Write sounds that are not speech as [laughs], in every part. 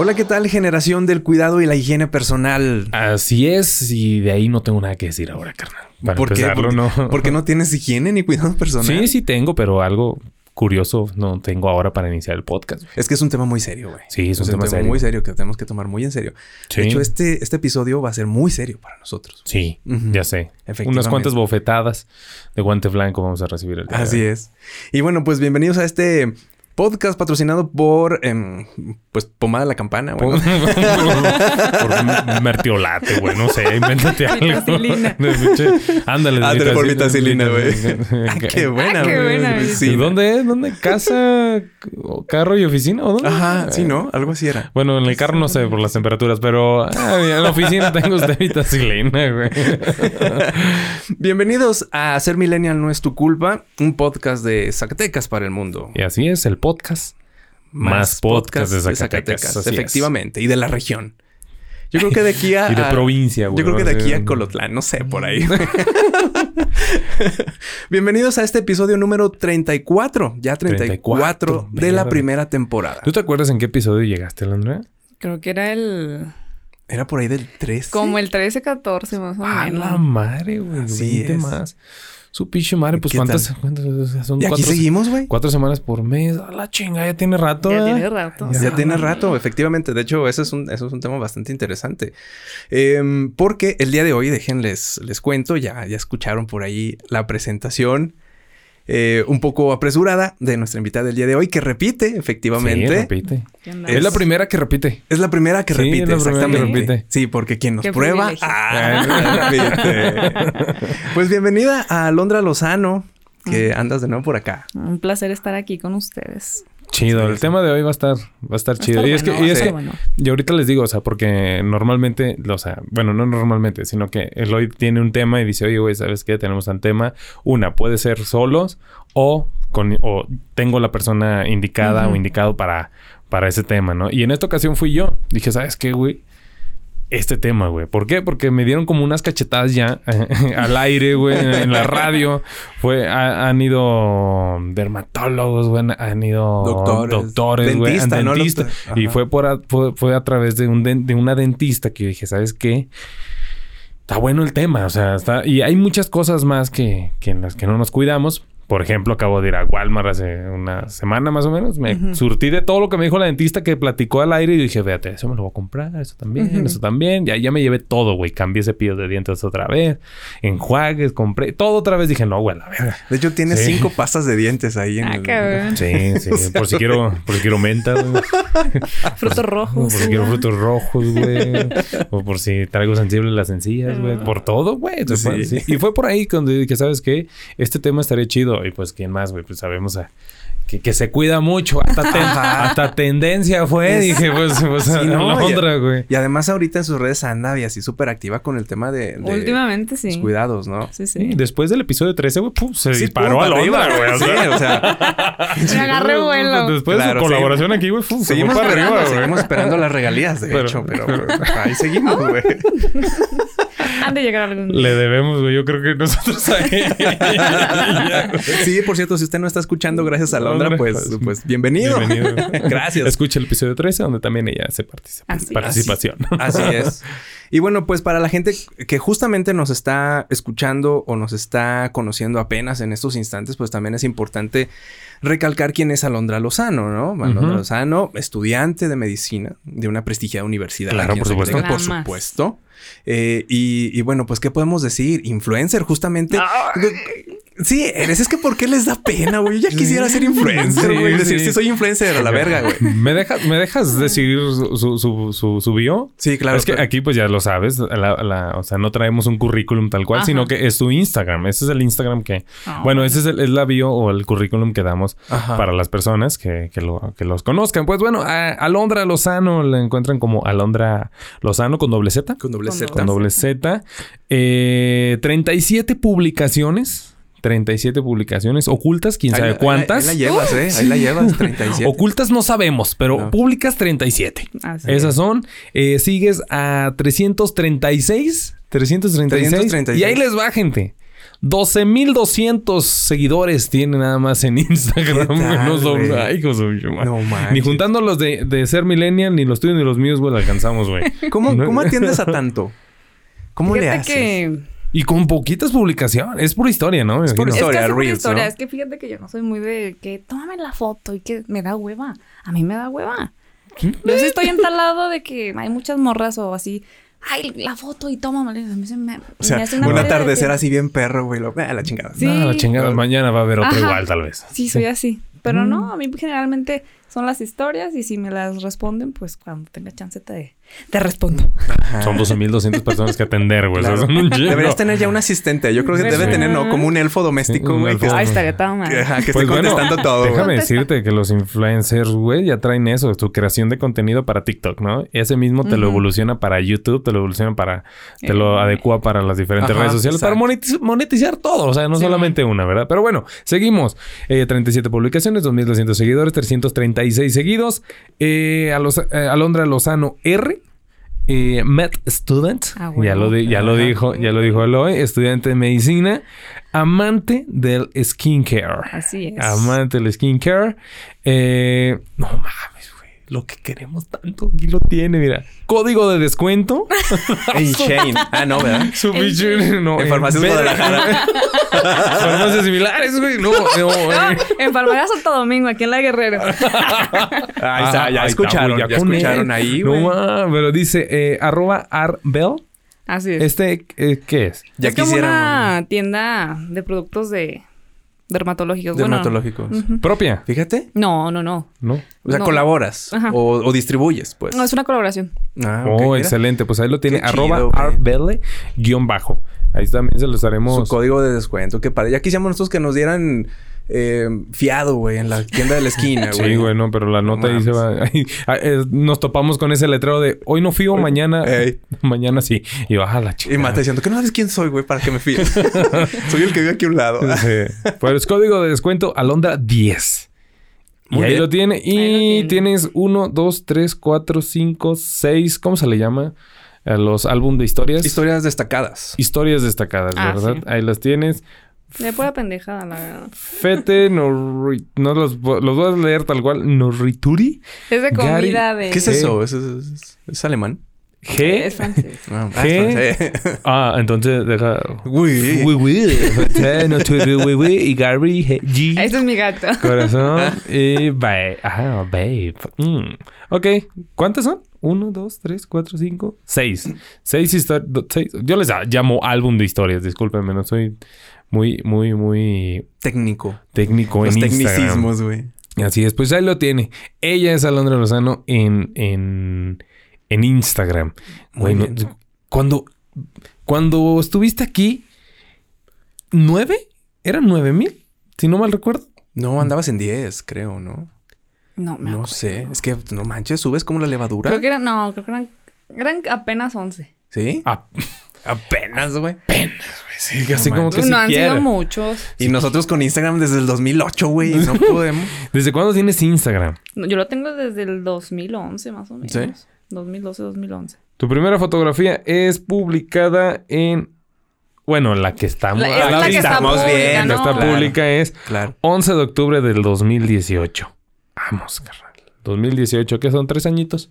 Hola, ¿qué tal generación del cuidado y la higiene personal? Así es, y de ahí no tengo nada que decir ahora, carnal. Para ¿Por qué? Porque, no. porque no tienes higiene ni cuidado personal. Sí, sí tengo, pero algo curioso no tengo ahora para iniciar el podcast. Es que es un tema muy serio, güey. Sí, es un tema serio. muy serio que tenemos que tomar muy en serio. Sí. De hecho, este, este episodio va a ser muy serio para nosotros. Sí, ya sé. Unas cuantas bofetadas de guante blanco vamos a recibir el día de Así hoy. es. Y bueno, pues bienvenidos a este podcast patrocinado por, em, pues, Pomada La Campana. [laughs] Por, Bueno. por mertiolate, güey. No sé, invéntate [laughs] algo. [laughs] Ándale, Ándale por vitacilina, güey. Ah, qué buena, Ah, qué güey. buena, ¿Y Sí. dónde es? ¿Dónde? ¿Casa, o carro y oficina? ¿O dónde? Ajá, sí, ¿no? Algo así era. Bueno, en el carro no sé por las temperaturas, pero ah, en la oficina tengo usted vitacilina, güey. Bienvenidos a Ser Millennial No es tu culpa, un podcast de Zacatecas para el mundo. Y así es, el podcast. Más podcast de Zacatecas. así es. efectivamente, y de la región. Yo creo que de aquí a... [laughs] Y de a- provincia, güey. Yo creo que de aquí a. Colotlán, no sé, por ahí. [laughs] Bienvenidos a este episodio número 34, ya 34, 34, de la primera temporada. ¿Tú te acuerdas en qué episodio llegaste, Landra? Creo que era el... Era por ahí del 13. Como el 13, 14 más o Ay, menos. la madre, güey. Así 20 es. más. Su pinche madre, pues ¿Qué ¿cuántas, cuántas? Son Y aquí cuatro, seguimos, güey. cuatro semanas por mes. A la chinga, ya tiene rato. Ya ¿eh? tiene rato. Ya tiene rato, efectivamente. De hecho, ese es un, eso es un tema bastante interesante. Em, porque el día de hoy, déjenles, les cuento, ya, ya escucharon por ahí la presentación eh, un poco apresurada de nuestra invitada del día de hoy, que repite, Sí, efectivamente. repite. Es la primera que repite. es la primera que Sí, repite, es la primera que exactamente. repite. Sí, porque quien nos Qué prueba. Ah. [laughs] Pues bienvenida a Alondra Lozano, que andas de nuevo por acá. Un placer estar aquí con ustedes. Chido. El tema de hoy va a estar, va a estar Va chido. estar y es que, y es que bueno. Y ahorita les digo, o sea, porque normalmente, o sea, bueno, no normalmente, sino que Eloy tiene un tema y dice, oye, güey, ¿sabes qué? Tenemos un tema. Una, puede ser solos o, con, o tengo la persona indicada o indicado para, para ese tema, ¿no? Y en esta ocasión fui yo. Dije, ¿sabes qué, güey? Este tema, güey. ¿Por qué? Porque me dieron como unas cachetadas ya [laughs] al aire, güey, en, la radio. Fue, ha- han ido dermatólogos, güey, han ido Doctores. doctores, güey, Dentista. Y fue por a- fue, fue a través de un den- de una dentista que yo dije, ¿sabes qué? Está bueno el tema, o sea, está y hay muchas cosas más que, que en las que no nos cuidamos. Por ejemplo, acabo de ir a Walmart hace una semana más o menos. Me Ujú. surtí de todo lo que me dijo la dentista que platicó al aire y dije, fíjate, eso me lo voy a comprar, eso también, eso también. Ya, ya me llevé todo, güey. Cambié cepillos de dientes otra vez, enjuagues, compré todo otra vez. Dije, no, güey, la verga. De hecho, tiene Sí. cinco pastas de dientes ahí en Ah, el... cabrón. Sí, sí, [laughs] por si quiero, por si quiero menta, güey. [laughs] Frutos O rojos. por si quiero frutos rojos, güey. [laughs] o por si traigo sensible las encías, güey. Por todo, güey. Sí. sí. Y fue por ahí cuando dije, ¿sabes qué? Este tema estaría chido. Y pues, ¿quién más, güey? Pues sabemos a... Que, que se cuida mucho. Hasta, ten- [laughs] Ajá. hasta tendencia fue. Es- Dije, pues, [laughs] pues Sí, a no, y- otra, güey. Y además ahorita en sus redes anda y así súper activa con el tema de, de Últimamente sí. los cuidados, ¿no? Sí, Sí, después del episodio 13, güey, pum, se Sí, disparó pum, a Londra, arriba, güey. O sea, o sea, [laughs] Me agarré vuelo. Después de su colaboración aquí, güey, pum, se fue seguimos para arriba, güey. seguimos esperando las regalías, de Pero- hecho, pero, pero ahí seguimos, güey. [laughs] Han de llegar algún día. Le debemos, güey. Yo creo que nosotros ahí. [laughs] [laughs] Sí, por cierto, si usted no está escuchando gracias a Londra, pues, pues bienvenido. Bienvenido. Gracias. Escucha el episodio 13, donde también ella hace participa- Así. participación. Así es. Y bueno, pues para la gente que justamente nos está escuchando o nos está conociendo apenas en estos instantes, pues también es importante recalcar quién es Alondra Lozano, ¿no? Alondra. Lozano, estudiante de medicina de una prestigiada universidad. Claro, por supuesto. Por supuesto. Eh, y, y bueno, pues, ¿qué podemos decir? Influencer, justamente. Sí, eres. Es que ¿por qué les da pena, güey? Yo ya quisiera ser influencer, Sí, güey. Decir, sí. sí, soy influencer a la verga, güey. ¿Me dejas, ¿Me dejas decidir su, su, su, su- bio? Sí, claro. es que pero- aquí pues ya lo sabes, la- la- o sea, no traemos un currículum tal cual, Ajá. sino que es tu Instagram. Ese es el Instagram que, Ah, bueno, ese es, el, es la bio o el currículum que damos Ajá. para las personas que, que, lo- que los conozcan. Pues bueno, a Alondra Lozano la encuentran como Alondra Lozano con doble Z. Con doble Z. Con doble Z. Eh, 37 publicaciones. 37 publicaciones. Ocultas, quién Ahí sabe la- cuántas. Ahí, la llevas, ¿eh? Ahí la [laughs] llevas, 37. Ocultas no sabemos, pero No. públicas 37. Así Esas son. Eh, sigues a 336. 336. 336. Y ahí les va, gente. 12.200 seguidores tiene nada más en [laughs] Instagram. ¿Qué tal, no son, ay. No manches. Ni juntando los de, de ser millennial, ni los tuyos ni los míos, güey, la alcanzamos, güey. ¿Cómo, No. ¿Cómo atiendes a tanto? ¿Cómo le Fíjate haces? que... Y con poquitas publicaciones. Es pura historia, ¿no? Es pura. Historia, es que es Reels, historia. ¿no? Es que fíjate que yo no soy muy de que tómame la foto y que me da hueva. A mí me da hueva. Yo sí estoy entalado de que hay muchas morras o así. Ay, la foto y tómame. A mí se me, O sea, me hace un una de atardecer así bien perro, güey. Lo, a la chingada. Sí. No, la chingada. Mañana va a haber otro Ajá. igual, tal vez. Sí, soy así. Pero Mm. no, a mí generalmente son las historias y si me las responden, pues cuando tenga chance te, te respondo. Ajá. Son 12.200 personas que atender, güey. Claro. Deberías tener ya un asistente. Yo creo que debe Sí. tener, ¿no? Como un elfo doméstico, Sí, güey. elfo. que, Ay, estaría tan que- ajá, que Pues esté bueno, contestando todo. Déjame Contesta. decirte que los influencers, güey, ya traen eso, tu creación de contenido para TikTok, ¿no? Ese mismo te lo evoluciona para YouTube, te lo evoluciona para, te Eh. lo adecua para las diferentes Ajá, redes sociales, para monetiz- monetizar todo, o sea, no Sí. solamente una, ¿verdad? Pero bueno, seguimos. Eh, 37 publicaciones, 2.200 seguidores, 336 seguidos. Eh, a los, eh, Alondra Lozano R. Eh, Met Student, Ah, ya, bueno. lo di- ya lo dijo, ya lo dijo Eloy, estudiante de medicina, amante del skincare. Así es. Amante del skincare. Eh, no mames. Lo que queremos tanto. Aquí lo tiene, mira. Código de descuento. [laughs] En Shane. Ah, no, ¿verdad? [laughs] Su En. No, En Farmacias. Guadalajara. [laughs] Farmacias similares, güey. No, no. No, en Farmacia Santo Domingo, aquí en La Guerrero. Ahí está, ya ahí está, escucharon. ya escucharon ahí, No güey. mames, pero dice eh, arroba arbel. Así es. Este, eh, ¿qué es? Ya es como quisieran. una tienda de productos de dermatológicos. Bueno, Dermatológicos. Propia, Fíjate. No, no, no. ¿no? O sea, No. colaboras. Ajá. O, o distribuyes, pues. No, es una colaboración. Ah, oh, mira. excelente. Pues ahí lo tiene. Qué arroba arbele guion bajo. Ahí también se lo estaremos. Su código de descuento. Qué padre. Ya quisiéramos nosotros que nos dieran eh, fiado, güey, en la tienda de la esquina, [laughs] güey. Sí, güey, no, pero la No nota ahí se va. ahí- nos topamos con ese letrero de hoy no fío, mañana. Ey. [laughs] Mañana sí. Y baja la Y chica. Mata diciendo que no sabes quién soy, güey, para que me fíes. [laughs] soy el que vive aquí a un lado. Sí. Pues código de descuento Alondra 10. Y Muy ahí bien. lo tiene. Y Ahí lo tiene. tienes 1, 2, 3, 4, 5, 6. ¿Cómo se le llama? Los álbum de historias. Historias destacadas. Historias destacadas, Ah, ¿verdad? sí. Ahí las tienes. De pura pendejada, la verdad. Fete, Norri- no los, los voy a leer tal cual. Norrituri. Es de Gary- comida de... ¿Qué es eso? ¿Es, es- es- es alemán? G. Es francés. Ah, es francés. Ah, entonces deja. Uy. Fete, Norrituri, uy, uy. Y Gary G. G. Ese es mi gato. Corazón y babe. Ajá, babe. Mm. Ok, ¿cuántas son? Uno, dos, tres, cuatro, cinco, seis. Seis historias. Yo les llamo álbum de historias, discúlpenme, no soy muy, muy, muy Técnico. técnico Los en Instagram. tecnicismos, güey. Así es, pues ahí lo tiene. Ella es Alondra Lozano en, en, en Instagram. Muy Bueno, bien. cuando, cuando estuviste aquí, ¿nueve? ¿Eran nueve mil? Si no mal recuerdo. No, andabas en 10, creo, ¿no? No, me No acuerdo. sé. Es que, no manches, subes como la levadura. Creo que eran... No, creo que eran... Eran apenas 11. ¿Sí? Ah, Apenas, güey. sí, así No como que no han sido muchos. Y nosotros con Instagram desde el 2008, güey. No [laughs] podemos. ¿Desde cuándo tienes Instagram? No, Yo lo tengo desde el 2011, más o menos. ¿Sí? 2012, 2011. Tu primera fotografía es publicada en. Bueno, la que estamos. La- es la la que está estamos pública, viendo, ¿no? claro. pública es Claro. 11 de octubre del 2018. Vamos, carnal. 2018, ¿qué son? ¿Tres añitos?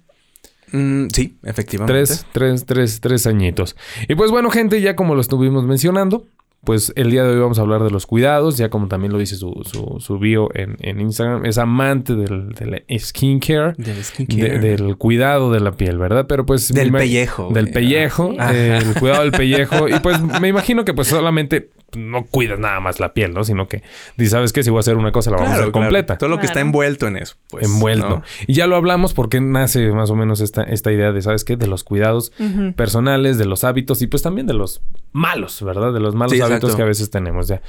Mm, sí, efectivamente. Tres, tres, tres, tres añitos. Y pues bueno, gente, ya como lo estuvimos mencionando, pues el día de hoy vamos a hablar de los cuidados, ya como también lo dice su, su, su bio en, en Instagram, es amante del, del skincare. Del skincare. de- del cuidado de la piel, ¿verdad? Pero pues... Del pellejo. Del pellejo. Ajá. eh, el cuidado del pellejo. Y pues me imagino que pues solamente no cuidas nada más la piel, ¿no? Sino que dices, ¿sabes qué? Si voy a hacer una cosa, la vamos a hacer claro. completa. Todo lo que está envuelto en eso. Pues, envuelto. ¿no? Y ya lo hablamos porque nace más o menos esta, esta idea de, ¿sabes qué? De los cuidados personales, de los hábitos y pues también de los malos, ¿verdad? De los malos Sí, hábitos exacto. que a veces tenemos ya.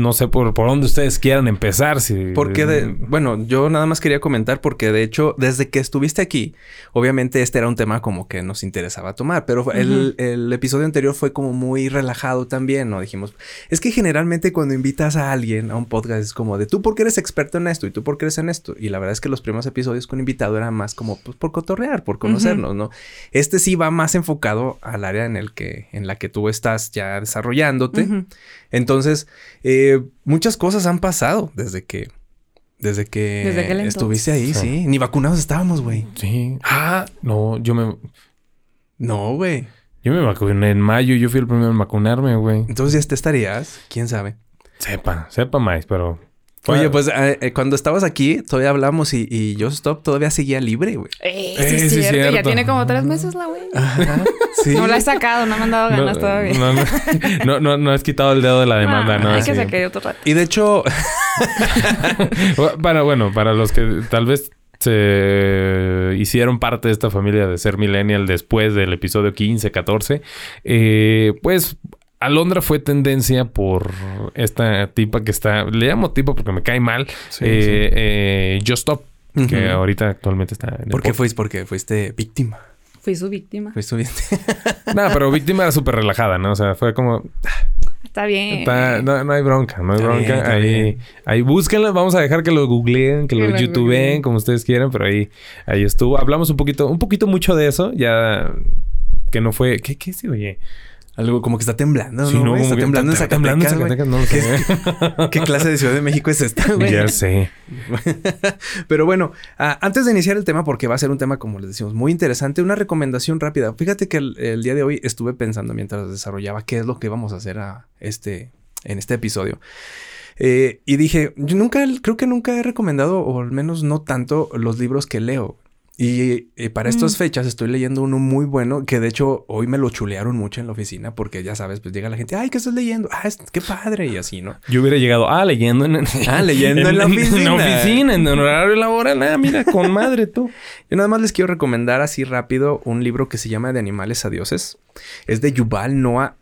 No sé por, por dónde ustedes quieran empezar. Si, Porque, de, bueno, yo nada más quería comentar porque de hecho, desde que estuviste aquí, obviamente este era un tema como que nos interesaba tomar, pero el, el episodio anterior fue como muy relajado también, ¿no? Dijimos, es que generalmente cuando invitas a alguien a un podcast es como de tú porque eres experto en esto y tú porque eres en esto. Y la verdad es que los primeros episodios con invitado eran más como pues, por cotorrear, por conocernos, ¿no? Este sí va más enfocado al área en el que, en la que tú estás ya desarrollándote. Entonces, eh, muchas cosas han pasado desde que, desde que Desde estuviste ahí, Sí. sí. Ni vacunados estábamos, güey. Sí. Ah, no, yo me, No, güey. yo me vacuné en mayo. Yo fui el primero en vacunarme, güey. Entonces ya te estarías, quién sabe. Sepa, sepa más, pero. Fue- Oye, pues eh, eh, cuando estabas aquí, todavía hablamos y, y yo Stop todavía seguía libre, güey. Eh, Eh, sí, es sí, cierto. Ya tiene como tres meses la güey. Sí. No la he sacado, no me han dado ganas no, todavía. no, no, no, no, no has quitado el dedo de la demanda, Ah, ¿no? Hay que Sí. sacar otro rato. Y de hecho, [laughs] Para, bueno, para los que tal vez se hicieron parte de esta familia de ser millennial después del episodio 15, 14, eh, pues Alondra fue tendencia por esta tipa que está, le llamo tipa porque me cae mal, Sí, eh, eh, Just Stop, que ahorita actualmente está en el ¿por qué fuiste? Porque fuiste víctima. Fui su víctima. Fuiste víctima. [laughs] No, pero víctima era súper relajada, ¿no? O sea, fue como, Está bien. Está- no, no hay bronca, no hay Está bronca. bien, ahí, bien. ahí búsquenla, vamos a dejar que lo googleen, que lo youtubeen, como ustedes quieran, pero ahí, ahí estuvo. Hablamos un poquito, un poquito mucho de eso, ya que no fue. ¿Qué, qué se oye? Algo como que está temblando, Sí, ¿no? no, está temblando en está Zacatecas, temblando en güey. Zacatecas, no lo ¿Qué, sé. ¿Qué clase de Ciudad de México es esta, güey? ya sé. [laughs] Pero bueno, antes de iniciar el tema, porque va a ser un tema, como les decimos, muy interesante, una recomendación rápida. Fíjate que el, el día de hoy estuve pensando mientras desarrollaba qué es lo que vamos a hacer a este, en este episodio. Eh, y dije, yo nunca, creo que nunca he recomendado, o al menos no tanto, los libros que leo. Y eh, para estas Mm. fechas estoy leyendo uno muy bueno que de hecho hoy me lo chulearon mucho en la oficina porque ya sabes, pues llega la gente, ay, ¿qué estás leyendo? Ah, es- qué padre y así, ¿no? Yo hubiera llegado, ah, leyendo en, [laughs] Ah, leyendo en la oficina. En la oficina, en horario laboral. Ah, mira, con madre tú. [laughs] Yo nada más les quiero recomendar así rápido un libro que se llama De animales a dioses. Es de Yuval Noah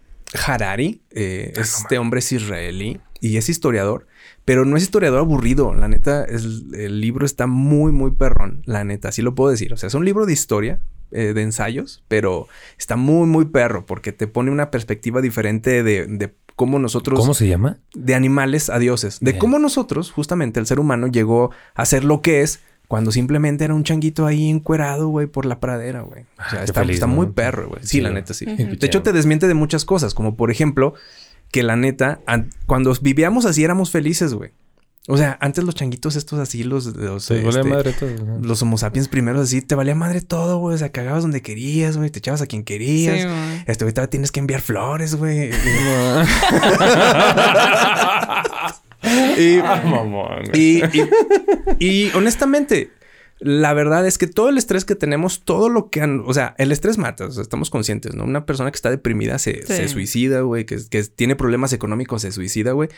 Harari. Eh, este hombre es israelí y es historiador, pero no es historiador aburrido. La neta, es- el libro está muy, muy perrón. La neta, así lo puedo decir. O sea, es un libro de historia, eh, de ensayos, pero está muy, muy perro porque te pone una perspectiva diferente de, de cómo nosotros ¿Cómo se llama? de animales a dioses. De Bien. cómo nosotros, justamente el ser humano, llegó a ser lo que es cuando simplemente era un changuito ahí encuerado, güey, por la pradera, güey. O sea, Ah, qué está, feliz, está ¿no? muy perro, güey. Sí, Sí. la neta, sí. De hecho, te desmiente de muchas cosas, como por ejemplo, que la neta, an- cuando vivíamos así éramos felices, güey. O sea, antes los changuitos estos así, los... los este, madre todo. ajá. los homo sapiens primeros así, te valía madre todo, güey. O sea, cagabas donde querías, güey. Te echabas a quien querías. Sí, este, ahorita tienes que enviar flores, güey. [laughs] y, Ah, mamón, y, y- y honestamente, la verdad es que todo el estrés que tenemos, todo lo que han, o sea, el estrés mata, o sea, estamos conscientes, ¿no? Una persona que está deprimida se, Sí. se suicida, güey, que, que tiene problemas económicos se suicida, güey.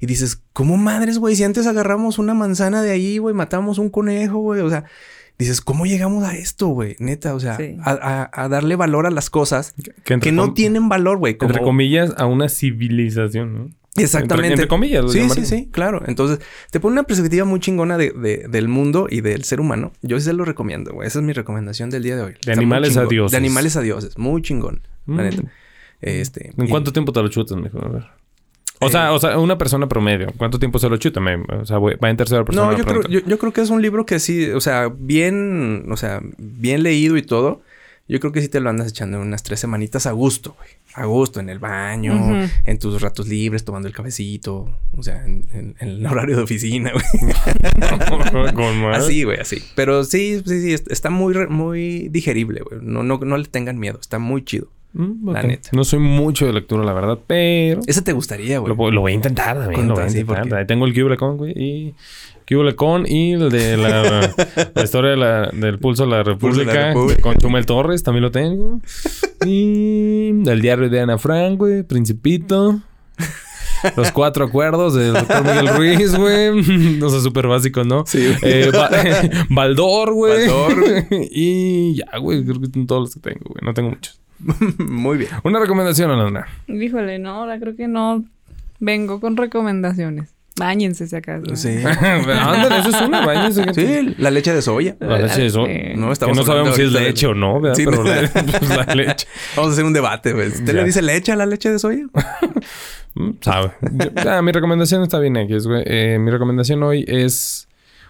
Y dices, ¿cómo madres, güey? Si antes agarramos una manzana de ahí, güey, matamos un conejo, güey, o sea, dices, ¿cómo llegamos a esto, güey? Neta, o sea, Sí. a, a- a darle valor a las cosas Que, no tienen valor, güey. como- Entre comillas, a una civilización, ¿no? Exactamente. Entre, entre comillas. lo Sí, sí, sí, claro. Entonces, te pone una perspectiva muy chingona de, de- del mundo y del ser humano. Yo sí se lo recomiendo, güey. Esa es mi recomendación del día de hoy. Está muy animales a dioses. De animales a dioses. Muy chingón, la Mm. neta. Este... ¿En y- cuánto tiempo te lo chutas, mijo? A ver. O Eh, sea, o sea, una persona promedio. ¿Cuánto tiempo se lo chuta? Me- o sea, voy- va en tercera persona. No, yo creo, yo, yo creo que es un libro que sí, o sea, bien, o sea, bien leído y todo. Yo creo que sí te lo andas echando en unas tres semanitas a gusto, güey. A gusto, en el baño, en tus ratos libres, tomando el cafecito. O sea, en, en- en el horario de oficina, güey. [laughs] Así, güey, así. Pero sí, sí, sí, est- está muy, muy digerible, güey. No, no, no le tengan miedo, está muy chido. Mm, La neta. No soy mucho de lectura, la verdad, pero... Ese te gustaría, güey. Lo, voy- lo voy a intentar también. Lo voy a intentar. porque- Ahí tengo el Cube con, güey. Y... Con y el de la, [laughs] la historia de la- del Pulso de la Pulso de la República. República. Con Chumel Torres también lo tengo. Y el diario de Ana Frank, güey. Principito. Los cuatro acuerdos del doctor Miguel Ruiz, güey. No sé, súper básicos, ¿no? Sí. Eh, Ba- [laughs] Baldor, güey. Baldor. y ya, güey. Creo que son todos los que tengo, güey. No tengo muchos. muy bien. Una recomendación, Alondra. Híjole, no, ahora creo que no. Vengo con recomendaciones. Báñense si acaso. Sí. [laughs] [laughs] Ándale, eso es una bañense. Sí, la leche de soya. La leche de so- Sí. No, Que estamos no sabemos si es leche o no, ¿verdad? Sí, Pero la, [laughs] pues, la leche. Vamos a hacer un debate, güey. ¿Usted Ya. le dice leche a la leche de soya? Mm, Sabe. Yo- ah, mi recomendación está bien X, güey. Eh, mi recomendación hoy es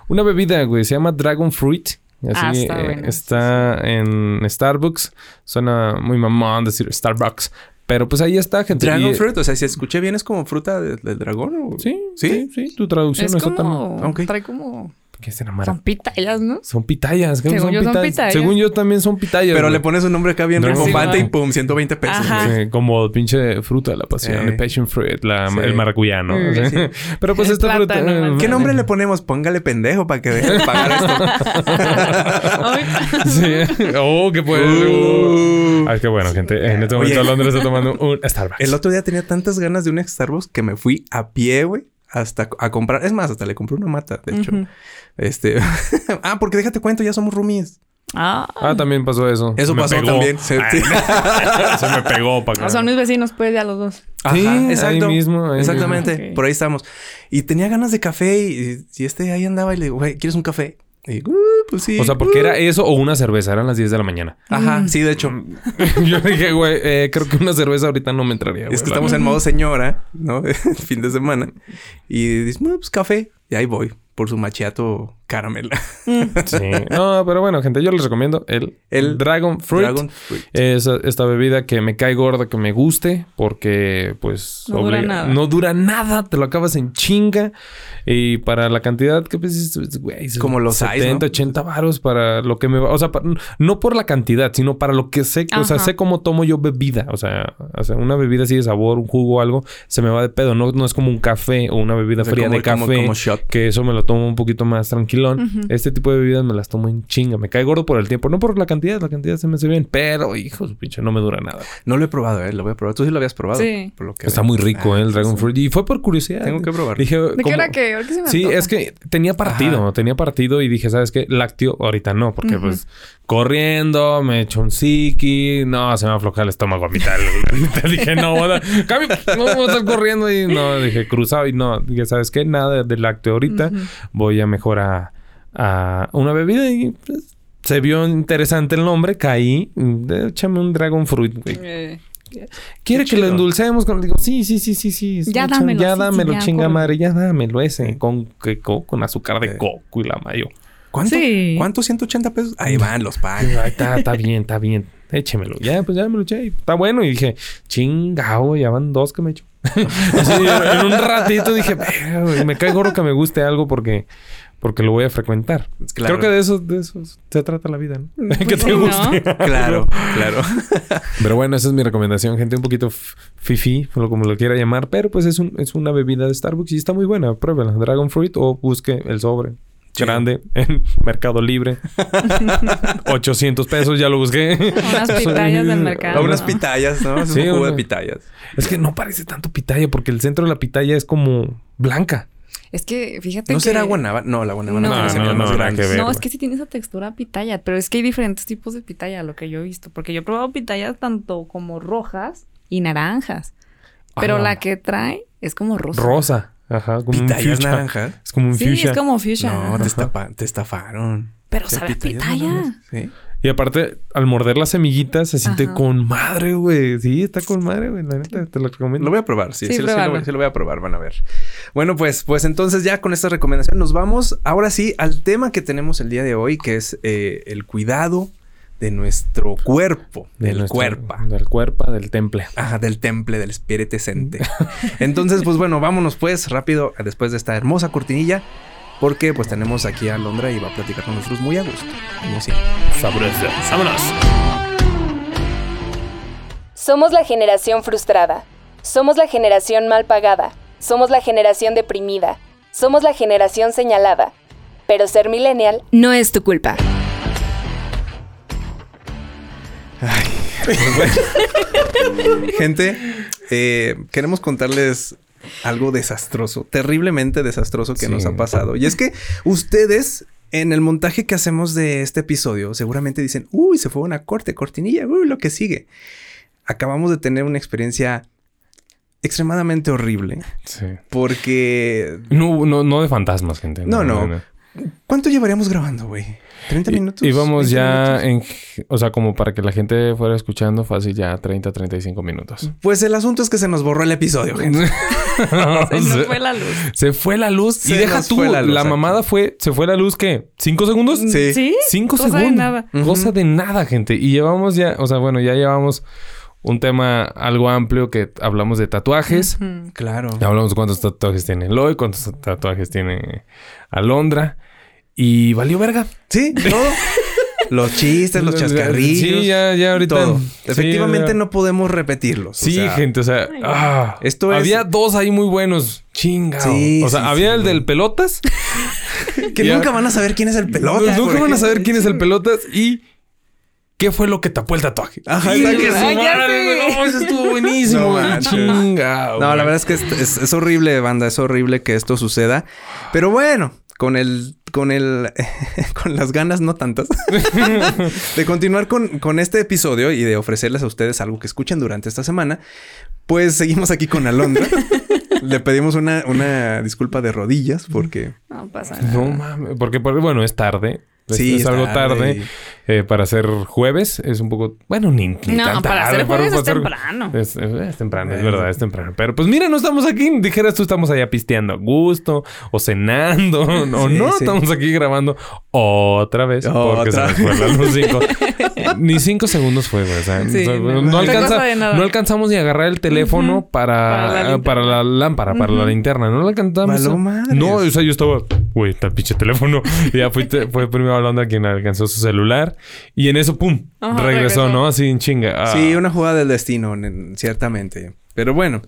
una bebida, güey. Se llama Dragon Fruit. Así, Ah, está eh, está en Starbucks. Suena muy mamón decir Starbucks. Pero pues ahí está, gente. Dragon Y- fruit, o sea, si escuché bien, es como fruta de- del dragón. ¿o? Sí, ¿Sí? sí, sí. Tu traducción Es no está tan... como... Ok. Trae como... ¿Qué se llama? Son pitayas, ¿no? Son pitayas. ¿qué Según yo son pitayas. Según yo también son pitayas. Pero güey. le pones un nombre acá bien Fruit. y pum, 120 pesos. Sí, como pinche fruta de la pasión, el passion fruit, la- Sí. el maracuyá, ¿no? Sea, [laughs] Pero pues El esta fruta... plátano, eh, ¿Qué nombre le ponemos? Póngale pendejo para que deje de pagar esto. Ay, [laughs] Sí. [laughs] Oh, que puede. Uh. Ay, qué bueno, gente. En este Oye. momento Londres está tomando un Starbucks. El otro día tenía tantas ganas de un Starbucks que me fui a pie, güey, hasta a comprar. Es más, hasta le compré una mata, de hecho. Este. [laughs] ah, porque déjate cuento, ya somos roomies. Ah, Ah, también pasó eso. Eso me pasó pegó. también. Se- Ay, [laughs] se me pegó para acá. son mis vecinos, pues, ya los dos. Sí, Ajá, exacto. ahí mismo, ahí Exactamente. mismo. Por ahí estamos. Y tenía ganas de café y, y este ahí andaba y le digo, güey, ¿quieres un café? Y "Uh, pues sí. O sea, porque uh". era eso o una cerveza. Eran las 10 de la mañana. Ajá, sí, de hecho. [laughs] Yo dije, güey, eh, creo que una cerveza ahorita no me entraría. güey, Es que estamos en modo señora, ¿no? [laughs] fin de semana. Y dices, no, pues café. Y ahí voy, por su machiato caramel. [laughs] Sí. No, pero bueno, gente, yo les recomiendo el, El Dragon Fruit. Dragon Fruit. Es esta bebida que me cae gorda, que me guste, porque pues No dura nada. no dura nada, te lo acabas en chinga. Y para la cantidad que pues, es- es, güey, Como los 70, ice, ¿no? 80 varos para lo que me va. O sea, no por la cantidad, sino para lo que sé. O sea, sé cómo tomo yo bebida. O sea, o sea, una bebida así de sabor, un jugo o algo, se me va de pedo. No, no es como un café o una bebida O sea, fría como- de como- café. como shot. Que eso me lo tomo un poquito más tranquilón. Este tipo de bebidas me las tomo en chinga. Me cae gordo por el tiempo. No por la cantidad. La cantidad se me hace bien. Pero, hijo de pinche, no me dura nada. No lo he probado, ¿eh? Lo voy a probar. Tú sí lo habías probado. Sí. Por lo que Está veo. muy rico, Ah, ¿eh? El Dragon sí. Fruit. Y fue por curiosidad. Tengo que probarlo. Dije, ¿De qué ¿cómo? hora que? ¿Ahora qué se me Sí, antoja? es que tenía partido, Ajá. tenía partido y dije, ¿sabes qué? Lácteo, ahorita no, porque pues corriendo, me echo un psiqui, no, se me va a aflojar el estómago a [laughs] mitad. Dije, no, voy a dar- cambio, no voy a estar corriendo y no, dije, cruzado y no, dije, ¿sabes qué? Nada de lácteo ahorita. Voy a mejor a, a una bebida y pues, se vio interesante el nombre, caí, échame un Dragon Fruit, güey. Eh, ¿Quiere que lo endulcemos? Con... Digo, sí, sí, sí, sí, sí. Ya Échame- dámelo, Ya sí, dámelo, ya, chinga madre. Ya dámelo ese. Con, que- co- con azúcar de coco y la mayo. ¿Cuánto? Sí. ¿Cuánto? ¿180 pesos? Ahí van los pagos. Está, está bien, está bien. Échemelo. Ya, pues ya me lo eché. y Está bueno. Y dije, chingao, ya van dos que me echo. [laughs] Así, en un ratito dije, "Verga, güey, me cae gordo que me guste algo porque, porque lo voy a frecuentar. Claro. Creo que de eso, de eso se trata la vida, ¿no? [laughs] Pues que te sí, ¿no? guste. Claro, [laughs] claro. Pero bueno, esa es mi recomendación, gente. Un poquito fifi, como lo quiera llamar. Pero pues es, un, es una bebida de Starbucks y está muy buena. Pruébela. Dragon Fruit o busque el sobre. Sí. Grande en [laughs] Mercado Libre. [laughs] 800 pesos, ya lo busqué. Unas [laughs] pitayas del mercado. A unas ¿no? pitayas, ¿no? Es Sí, un jugo de pitayas. Es que no parece tanto pitaya porque el centro de la pitaya es como blanca. Es que fíjate ¿No que... será guanábana? No, la guanábana No. tiene No, no, más ver. No, es que sí tiene esa textura pitaya, pero es que hay diferentes tipos de pitaya, lo que yo he visto. Porque yo he probado pitayas tanto como rojas y naranjas. Pero Ah. la que trae es como rosa. Rosa. Ajá, como un ¿Pitayas fuchsia. naranjas? Es como un Sí, fuchsia. es como fuchsia. No, te, Ajá. estapa- te estafaron. Pero Sí, sabe a pitaya. naranjas, Sí. Y aparte, al morder las semillitas se siente Ajá. con madre, güey. Sí, está con madre, güey. La neta, te lo recomiendo. Lo voy a probar, sí, Sí, sí, lo- sí lo, pruébalo. voy, sí lo voy a probar, van a ver. Bueno, pues, pues entonces ya con esta recomendación nos vamos ahora sí al tema que tenemos el día de hoy, que es eh, el cuidado de nuestro cuerpo, De del cuerpo. Del cuerpo, del temple. Ajá, del temple, del espíritu sente. [laughs] Entonces, pues bueno, vámonos pues rápido después de esta hermosa cortinilla. Porque pues tenemos aquí a Londra y va a platicar con nosotros muy a gusto. Como siempre. ¡Vámonos! Somos la generación frustrada. Somos la generación mal pagada. Somos la generación deprimida. Somos la generación señalada. Pero ser millennial no es tu culpa. Gente, eh, queremos contarles algo desastroso, terriblemente desastroso que Sí. nos ha pasado. Y es que ustedes, en el montaje que hacemos de este episodio, seguramente dicen, uy, se fue una corte, cortinilla, uy, lo que sigue. Acabamos de tener una experiencia extremadamente horrible. Sí. Porque... No, no, no de fantasmas, gente. No, no. ¿Cuánto llevaríamos grabando, güey? ¿30 minutos? 20 ya minutos? en... O sea, como para que la gente fuera escuchando, fácil ya 30, 35 minutos. Pues el asunto es que se nos borró el episodio, gente. [laughs] Se nos fue la luz. Se fue la luz. Se y deja tú, fue la la, luz aquí. mamada fue... ¿Se fue la luz qué? ¿Cinco segundos? Sí. ¿Sí? Cinco Cosa de segundos. nada. Cosa de nada, gente. Y llevamos ya... O sea, bueno, ya llevamos un tema algo amplio que hablamos de tatuajes. Mm. Claro. Hablamos de cuántos tatuajes tiene Eloy, cuántos tatuajes tiene Alondra. Y valió verga. Sí, [laughs] todo. los chistes, los chascarrillos. Sí, ya, ya ahorita. Todo. Sí, Efectivamente ya. no podemos repetirlos. o Sí, sea, gente, o sea, ah, Esto es- había dos ahí muy buenos. Chinga. Sí, o sea, sí, había sí, el del pelotas. [laughs] Que nunca van a saber quién es el pelota. nunca van a saber quién es el pelotas y qué fue lo que tapó el tatuaje. Ajá, Sí, que su Ah, madre, no, eso estuvo buenísimo. No. Chinga. No, la verdad es que es, es- es horrible, banda. Es horrible que esto suceda. Pero bueno, con el... Con el... [laughs] con las ganas no tantas. [laughs] de continuar con, con este episodio y de ofrecerles a ustedes algo que escuchen durante esta semana. Pues seguimos aquí con Alondra. [laughs] Le pedimos una, una disculpa de rodillas porque... No pasa nada. No mames, porque por- bueno, es tarde. Es, Sí, es es algo tarde tarde. eh, para hacer jueves es un poco, bueno, ni, ni No, tan para hacer jueves es hacer- temprano. Es, es- es temprano, es Bueno. verdad, es temprano. Pero pues mira, no estamos aquí. Dijeras tú, estamos allá pisteando a gusto o cenando [laughs] o Sí, no. sí. Estamos aquí grabando otra vez porque Otra se nos fue la luz cinco. [laughs] ni cinco segundos fue, güey. O sea, Sí, o sea, no, alcanza- alcanzamos ni a agarrar el teléfono para, Para la para, linterna. la lámpara, para la linterna. No la alcanzamos. No, o sea, yo estaba, güey, está el pinche teléfono. Y [laughs] ya fui, te- fue primero hablando a quien alcanzó su celular. Y en eso, pum, Ajá, regresó, regresó. ¿no? Así en chinga. Ah. Sí, una jugada del destino, ciertamente. Pero bueno,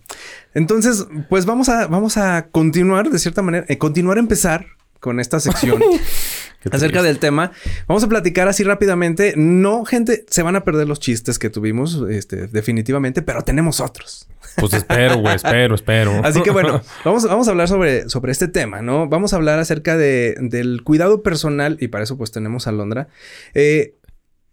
entonces, pues vamos a, vamos a continuar de cierta manera, eh, continuar a empezar con esta sección [laughs] acerca del tema. Vamos a platicar así rápidamente. No, gente, se van a perder los chistes que tuvimos, este, definitivamente, pero tenemos otros. Pues espero, güey, espero, espero. [laughs] Así que bueno, [laughs] vamos, vamos a hablar sobre, sobre este tema, ¿no? Vamos a hablar acerca de, del cuidado personal y para eso pues tenemos a Londra. Eh,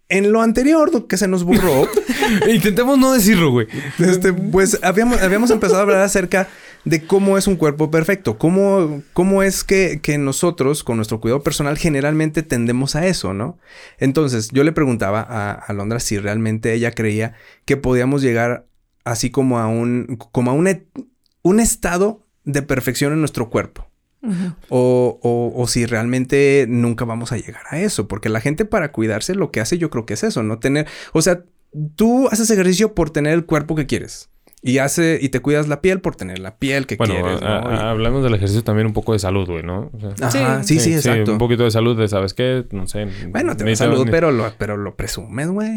en lo anterior, que se nos borró, [laughs] Intentemos no decirlo, güey. este, pues habíamos, habíamos empezado a hablar acerca de cómo es un cuerpo perfecto, cómo, cómo es que, que nosotros con nuestro cuidado personal generalmente tendemos a eso, ¿no? Entonces yo le preguntaba a, a Londra si realmente ella creía que podíamos llegar así como a un, como a un, un estado de perfección en nuestro cuerpo. O, o- o si realmente nunca vamos a llegar a eso. Porque la gente para cuidarse lo que hace yo creo que es eso, no tener... O sea, tú haces ejercicio por tener el cuerpo que quieres. Y, hace, y te cuidas la piel por tener la piel que Bueno, quieres. ¿no? a- hablamos del ejercicio también un poco de salud, güey, ¿no? O sea, Ajá, sí, sí, exacto. un poquito de salud de, ¿sabes qué? No sé. Bueno, te salud, ni- pero lo, pero lo presumes, güey.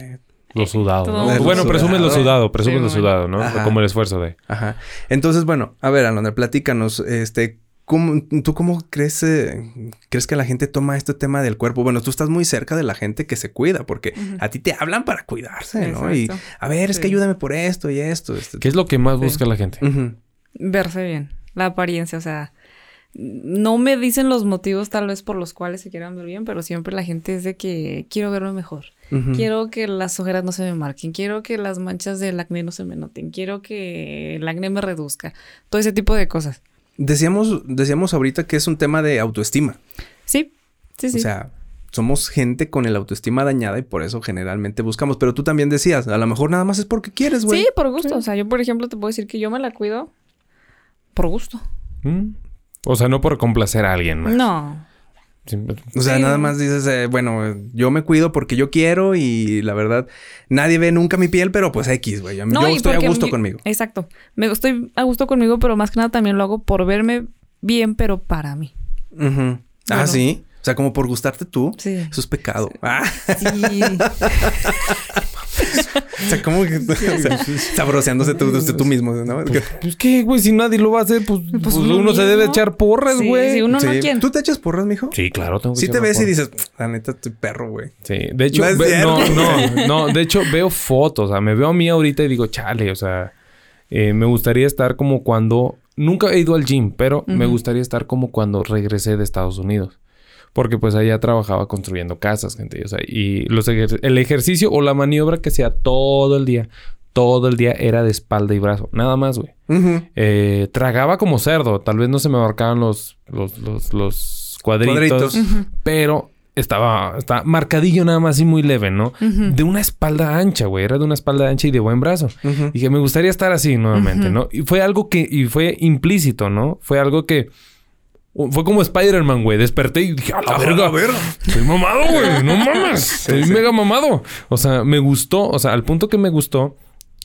Eh, Lo sudado, Bueno, presumes lo sudado, presumes Sí, lo sudado, ¿no? Ajá. Como el esfuerzo de... Ajá. Entonces, bueno, a ver, Alondra, platícanos, este, ¿cómo, ¿tú cómo crees, eh, crees que la gente toma este tema del cuerpo? Bueno, tú estás muy cerca de la gente que se cuida, porque a ti te hablan para cuidarse, ¿no? Y, a ver, es que ayúdame por esto y esto. este. ¿Qué es lo que más Sí. busca la gente? Verse bien. La apariencia, o sea. No me dicen los motivos tal vez por los cuales se quieran ver bien, pero siempre la gente es de que quiero verme mejor. Quiero que las ojeras no se me marquen. Quiero que las manchas del acné no se me noten. Quiero que el acné me reduzca. Todo ese tipo de cosas. Decíamos, decíamos ahorita que es un tema de autoestima. Sí, sí, sí. O sea, somos gente con el autoestima dañada y por eso generalmente buscamos. Pero tú también decías, a lo mejor nada más es porque quieres, güey. sí, por gusto. O sea, yo, por ejemplo, te puedo decir que yo me la cuido por gusto. ¿Mm? O sea, no por complacer a alguien más. No. Siempre- O sea, Sí. nada más dices, eh, bueno, yo me cuido porque yo quiero y la verdad, nadie ve nunca mi piel, pero pues X, güey. Yo No, estoy a gusto mi- conmigo. Exacto. Me estoy a gusto conmigo, pero más que nada también lo hago por verme bien, pero para mí. Ah, Bueno. sí. O sea, como por gustarte tú. Sí. Eso es pecado. Ah, Sí. [laughs] o sea, como que o sea, sabroseándose tú, tú, tú mismo, ¿no? Pues qué, güey, si nadie lo va a hacer, pues, pues uno uno se debe echar porras, güey. sí, uno no quiere. ¿Tú te echas porras, mijo? Sí, claro, tengo que Sí te ves y dices, la neta, estoy perro, güey. Sí, de hecho, No ve- no, no, no, de hecho veo fotos, o sea, me veo a mí ahorita y digo, chale, o sea, eh, me gustaría estar como cuando, nunca he ido al gym, pero me gustaría estar como cuando regresé de Estados Unidos. Porque pues allá trabajaba construyendo casas, gente. O sea, y los ejer- el ejercicio o la maniobra que sea todo el día. todo el día era de espalda y brazo. Nada más, güey. Eh, tragaba como cerdo. Tal vez no se me marcaban los, los, los, los cuadritos. Cuadritos. Pero estaba, estaba marcadillo nada más y muy leve, ¿no? De una espalda ancha, güey. Era de una espalda ancha y de buen brazo. Y que me gustaría estar así nuevamente. ¿no? Y fue algo que... Y fue implícito, ¿no? Fue algo que... Fue como Spider-Man, güey. Desperté y dije, a la verga, Estoy mamado, güey. No mames. Estoy sí. mega mamado. O sea, me gustó. O sea, al punto que me gustó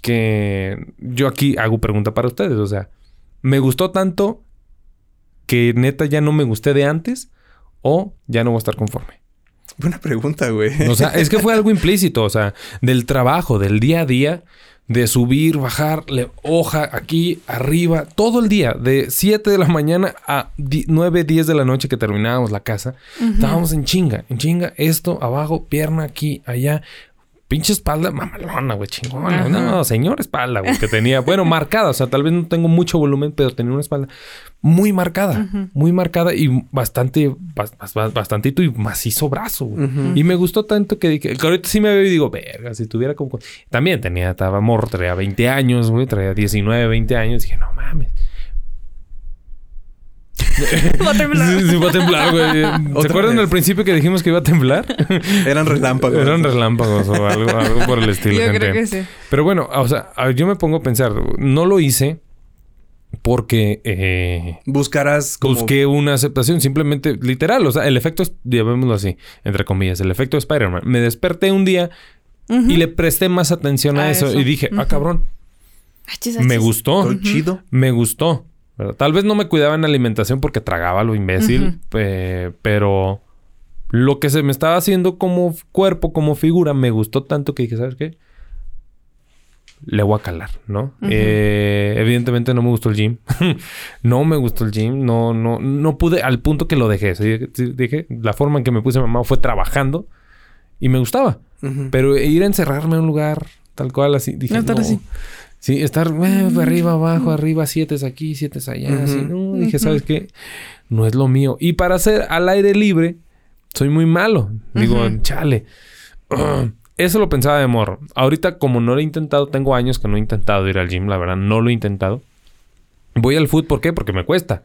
que yo aquí hago pregunta para ustedes. O sea, ¿me gustó tanto que neta ya no me gusté de antes o ya no voy a estar conforme? Buena pregunta, güey. O sea, es que fue algo implícito. O sea, del trabajo, del día a día, de subir, bajar, le- hoja aquí, arriba, todo el día, de 7 de la mañana a 9, 10 de la noche que terminábamos la casa. Estábamos en chinga, en chinga, esto, abajo, pierna aquí, allá. Pinche espalda mamalona, güey, chingona. Ajá. No, señor espalda, güey, que tenía, bueno, marcada. O sea, tal vez no tengo mucho volumen, pero tenía una espalda muy marcada, muy marcada y bastante, bas- bas- bastantito y macizo brazo. Y me gustó tanto que dije, que ahorita sí me veo y digo, verga, si tuviera como... También tenía, estaba morro, traía 20 años, güey, traía 19, 20 años. Dije, no mames. [laughs] Va a temblar. Sí, sí, va a temblar, güey. [laughs] ¿Se acuerdan vez. al principio que dijimos que iba a temblar? [laughs] Eran relámpagos. Eran relámpagos o algo, algo por el estilo. Yo gente. creo que sí. Pero bueno, o sea, yo me pongo a pensar, no lo hice porque eh, Buscarás como... busqué una aceptación, simplemente literal, o sea, el efecto, es- llamémoslo así, entre comillas, el efecto Spider-Man. Me desperté un día y le presté más atención a, A eso, eso. y dije, ah, cabrón, Achis, me gustó, Todo chido. me gustó. ¿Verdad? Tal vez no me cuidaba en alimentación porque tragaba lo imbécil, eh, pero lo que se me estaba haciendo como cuerpo, como figura, me gustó tanto que dije, ¿sabes qué? Le voy a calar, ¿no? Eh, evidentemente no me gustó el gym. [laughs] no me gustó el gym. No, no, no pude, al punto que lo dejé. Sí, dije, la forma en que me puse mamá fue trabajando y me gustaba. Pero ir a encerrarme en un lugar tal cual así, dije, no. así. Sí, estar eh, arriba, abajo, arriba, siete es aquí, siete es allá. Así. No, dije. ¿sabes qué? No es lo mío. Y para hacer al aire libre, soy muy malo. Digo, Ujú. chale. [clears throat] Eso lo pensaba de morro. Ahorita, como no lo he intentado, tengo años que no he intentado ir al gym, la verdad, no lo he intentado. Voy al foot, ¿por qué? Porque me cuesta.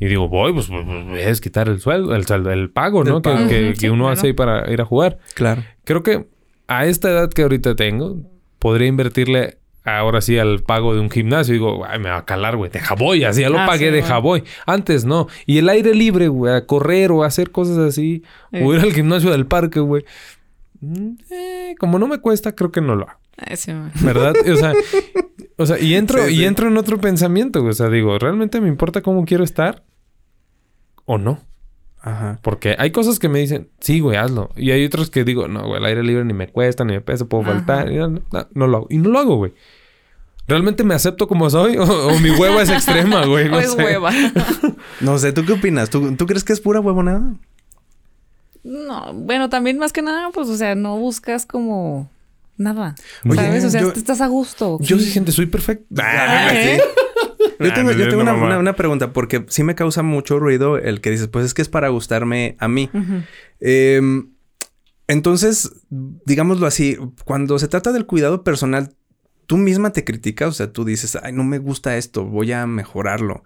Y digo, voy, pues, pues, pues, es quitar el sueldo, el, el pago, ¿no? El Que- pago. Que, Ujú, que sí, uno claro. hace ahí para ir a jugar. Claro. Creo que a esta edad que ahorita tengo, podría invertirle ahora sí al pago de un gimnasio. Digo, ay, me va a calar, güey. Deja voy, así ya lo Ah, pagué, sí, deja güey. voy. Antes no. Y el aire libre, güey, a correr o a hacer cosas así. Eh. O ir al gimnasio del parque, güey. Mm, eh, como no me cuesta, creo que no lo hago. Sí, man. ¿Verdad? O sea, [laughs] o sea y entro, Sí, y entro en otro pensamiento, güey. O sea, digo, ¿realmente me importa cómo quiero estar? ¿O no? Ajá. Porque hay cosas que me dicen, sí, güey, hazlo. Y hay otras que digo, no, güey, el aire libre ni me cuesta, ni me pesa, puedo Ajá. faltar. No, no, no lo hago. Y no lo hago, güey. ¿Realmente me acepto como soy? [laughs] ¿O, o mi hueva es extrema, güey? No [laughs] es sé. hueva. [laughs] No sé, ¿tú qué opinas? ¿Tú, tú crees que es pura huevonada? No, bueno, también más que nada, pues, o sea, no buscas como nada. Oye, ¿Sabes? O sea, yo- estás a gusto. Yo sí, gente, soy perfecto. Ah, ¿eh? Yo tengo, yo una, mamá. una- una pregunta, porque sí me causa mucho ruido el que dices, pues es que es para gustarme a mí. Em, entonces, digámoslo así, cuando se trata del cuidado personal, tú misma te criticas, o sea, tú dices, ay, no me gusta esto, voy a mejorarlo.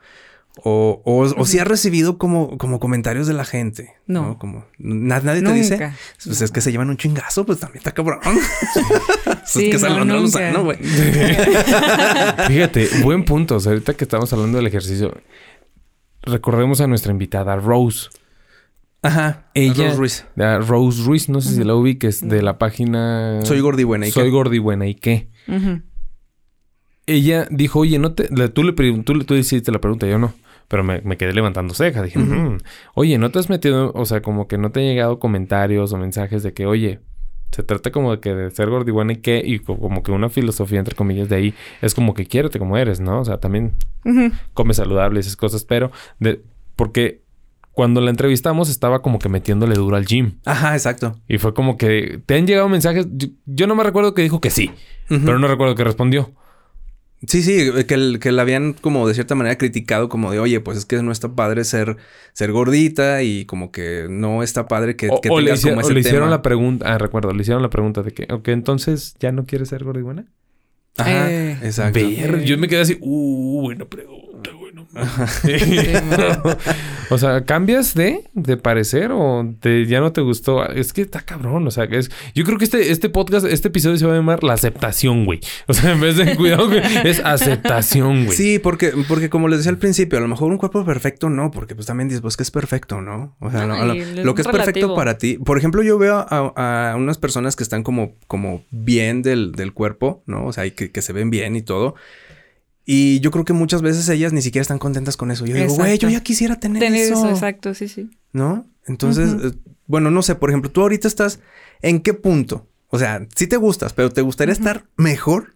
O, o, o si has recibido como, como comentarios de la gente. No. No. Como, na- nadie te dice. Pues es que se llevan un chingazo, pues también está cabrón. [laughs] Pues Sí, es que no, nunca. Güey. [laughs] Fíjate, buen punto. O sea, ahorita que estamos hablando del ejercicio, recordemos a nuestra invitada, Rose. Ajá. Ella, Rose Ruiz. Rose Ruiz, no sé si la ubiques, de la página... Soy gordi buena. ¿y Soy qué? gordi buena, ¿y qué? Ella dijo, oye, no te... tú, le, tú, le- tú hiciste la pregunta, yo no. Pero me, me quedé levantando ceja. Dije. "Mm, oye, ¿no te has metido... O sea, como que no te han llegado comentarios o mensajes de que, oye... Se trata como de que de ser gordibuena y qué... Y co- como que una filosofía, entre comillas, de ahí... Es como que quiérete como eres, ¿no? O sea, también Ujú. come saludable y esas cosas. Pero... De, porque... Cuando la entrevistamos estaba como que metiéndole duro al gym. Ajá, exacto. Y fue como que... ¿Te han llegado mensajes? Yo, yo no me recuerdo que dijo que sí. Pero no recuerdo que respondió. Sí, sí, que, el- que la habían como de cierta manera criticado como de, oye, pues es que no está padre ser, ser gordita y como que no está padre que, O, que o le, tengas hicieron, como o ese le hicieron tema. la pregunta, ah, recuerdo, le hicieron la pregunta de que, ok, entonces ya no quieres ser gorda y buena. Ajá, Eh. exacto. Ver, yo me quedé así, uh, buena pregunta, [laughs] [laughs] o sea, ¿cambias de, de parecer o te, ya no te gustó? Es que está cabrón, o sea, que es... Yo creo que este, este podcast, este episodio se va a llamar La Aceptación, güey. O sea, en vez de cuidado, güey, es aceptación, güey. Sí, porque, porque como les decía al principio, a lo mejor un cuerpo perfecto no, porque pues también dices, pues que es perfecto, ¿no? O sea, lo, Ay, lo- es lo que es perfecto para ti. Por ejemplo, yo veo a, a unas personas que están como, como bien del, del cuerpo, ¿no? O sea, y que, que se ven bien y todo. Y yo creo que muchas veces ellas ni siquiera están contentas con eso. Yo digo, güey, yo ya quisiera tener, Tener eso. eso, exacto, sí, sí. ¿No? Entonces, eh, bueno, no sé, por ejemplo, tú ahorita estás en qué punto? O sea, sí te gustas, pero ¿te gustaría estar mejor?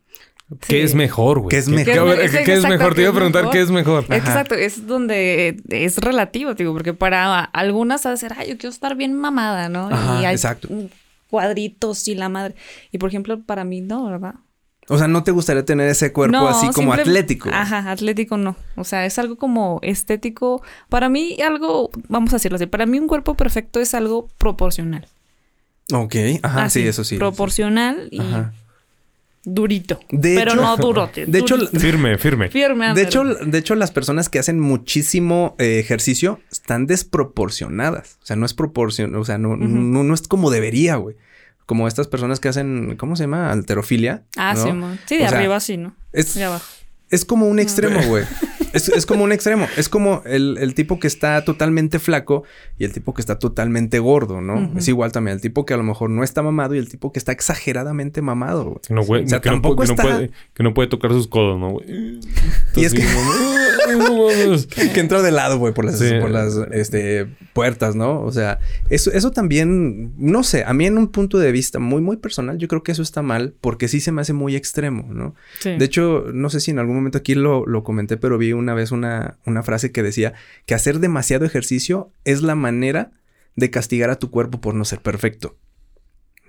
¿Qué Sí. es mejor, güey? ¿Qué es ¿Qué- mejor? qué- Es ¿Qué, que es exacto, mejor? Te iba a ¿qué es preguntar mejor? qué es mejor. Ajá. Exacto, es donde eh, es relativo, digo, porque para algunas va a ser, ay, yo quiero estar bien mamada, ¿no? Ajá, y hay exacto. cuadritos y la madre. Y por ejemplo, para mí no, ¿verdad? O sea, ¿no te gustaría tener ese cuerpo No, así como simple- atlético? Ajá, atlético no. O sea, es algo como estético. Para mí, algo, vamos a decirlo así, para mí un cuerpo perfecto es algo proporcional. Ok, ajá, Así, sí, eso sí. Proporcional y Ajá. durito. De pero hecho- no duro. de hecho. Firme, firme. firme. De hecho, de hecho, las personas que hacen muchísimo eh, ejercicio están desproporcionadas. O sea, no es proporción, o sea, no, Ujú. no, no es como debería, güey. Como estas personas que hacen, ¿cómo se llama? Alterofilia. Ah, ¿no? sí. Sí, de O sea, arriba sí, ¿no? Es, De abajo. es como un extremo, güey. [laughs] Es, es como un extremo. Es como el, el tipo que está totalmente flaco y el tipo que está totalmente gordo, ¿no? Es igual también el tipo que a lo mejor no está mamado y el tipo que está exageradamente mamado, güey. Que no, puede, O sea, que, no tampoco que, no está- puede, que no puede tocar sus codos, ¿no, güey? Y es que- [laughs] que entra de lado, güey, por las, Sí. por las este, puertas, ¿no? O sea, eso, eso también, no sé, a mí en un punto de vista muy, muy personal, yo creo que eso está mal porque sí se me hace muy extremo, ¿no? Sí. De hecho, no sé si en algún momento aquí lo, lo comenté, pero vi una vez una, una frase que decía que hacer demasiado ejercicio es la manera de castigar a tu cuerpo por no ser perfecto.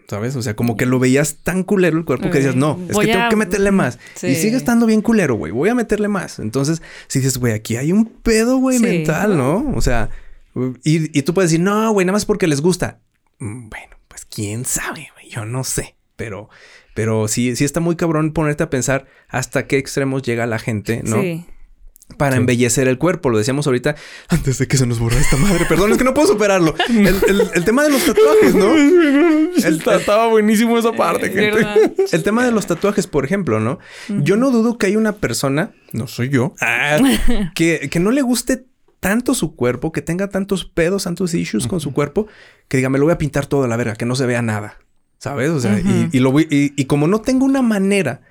¿Sabes? O sea, como que lo veías tan culero el cuerpo que decías, no, es Voy que tengo a- que meterle más. Sí. Y sigue estando bien culero, güey. Voy a meterle más. Entonces, si dices, güey, aquí hay un pedo, güey, Sí. mental, ¿no? O sea, y, y tú puedes decir, no, güey, nada más porque les gusta. Mm, Bueno, pues quién sabe, güey. Yo no sé. Pero, pero sí, sí está muy cabrón ponerte a pensar hasta qué extremos llega la gente, ¿no? Sí. Para Sí. embellecer el cuerpo. Lo decíamos ahorita antes de que se nos borra esta madre. Perdón, es que no puedo superarlo. El, el- el tema de los tatuajes, ¿no? [laughs] Está- estaba buenísimo esa parte, gente. ¿Verdad? El tema de los tatuajes, por ejemplo, ¿no? Yo no dudo que hay una persona, no soy yo, ah, [laughs] que, que no le guste tanto su cuerpo, que tenga tantos pedos, tantos issues con su cuerpo, que diga, me lo voy a pintar todo a la verga, que no se vea nada. ¿Sabes? O sea, y, lo voy, y, y como no tengo una manera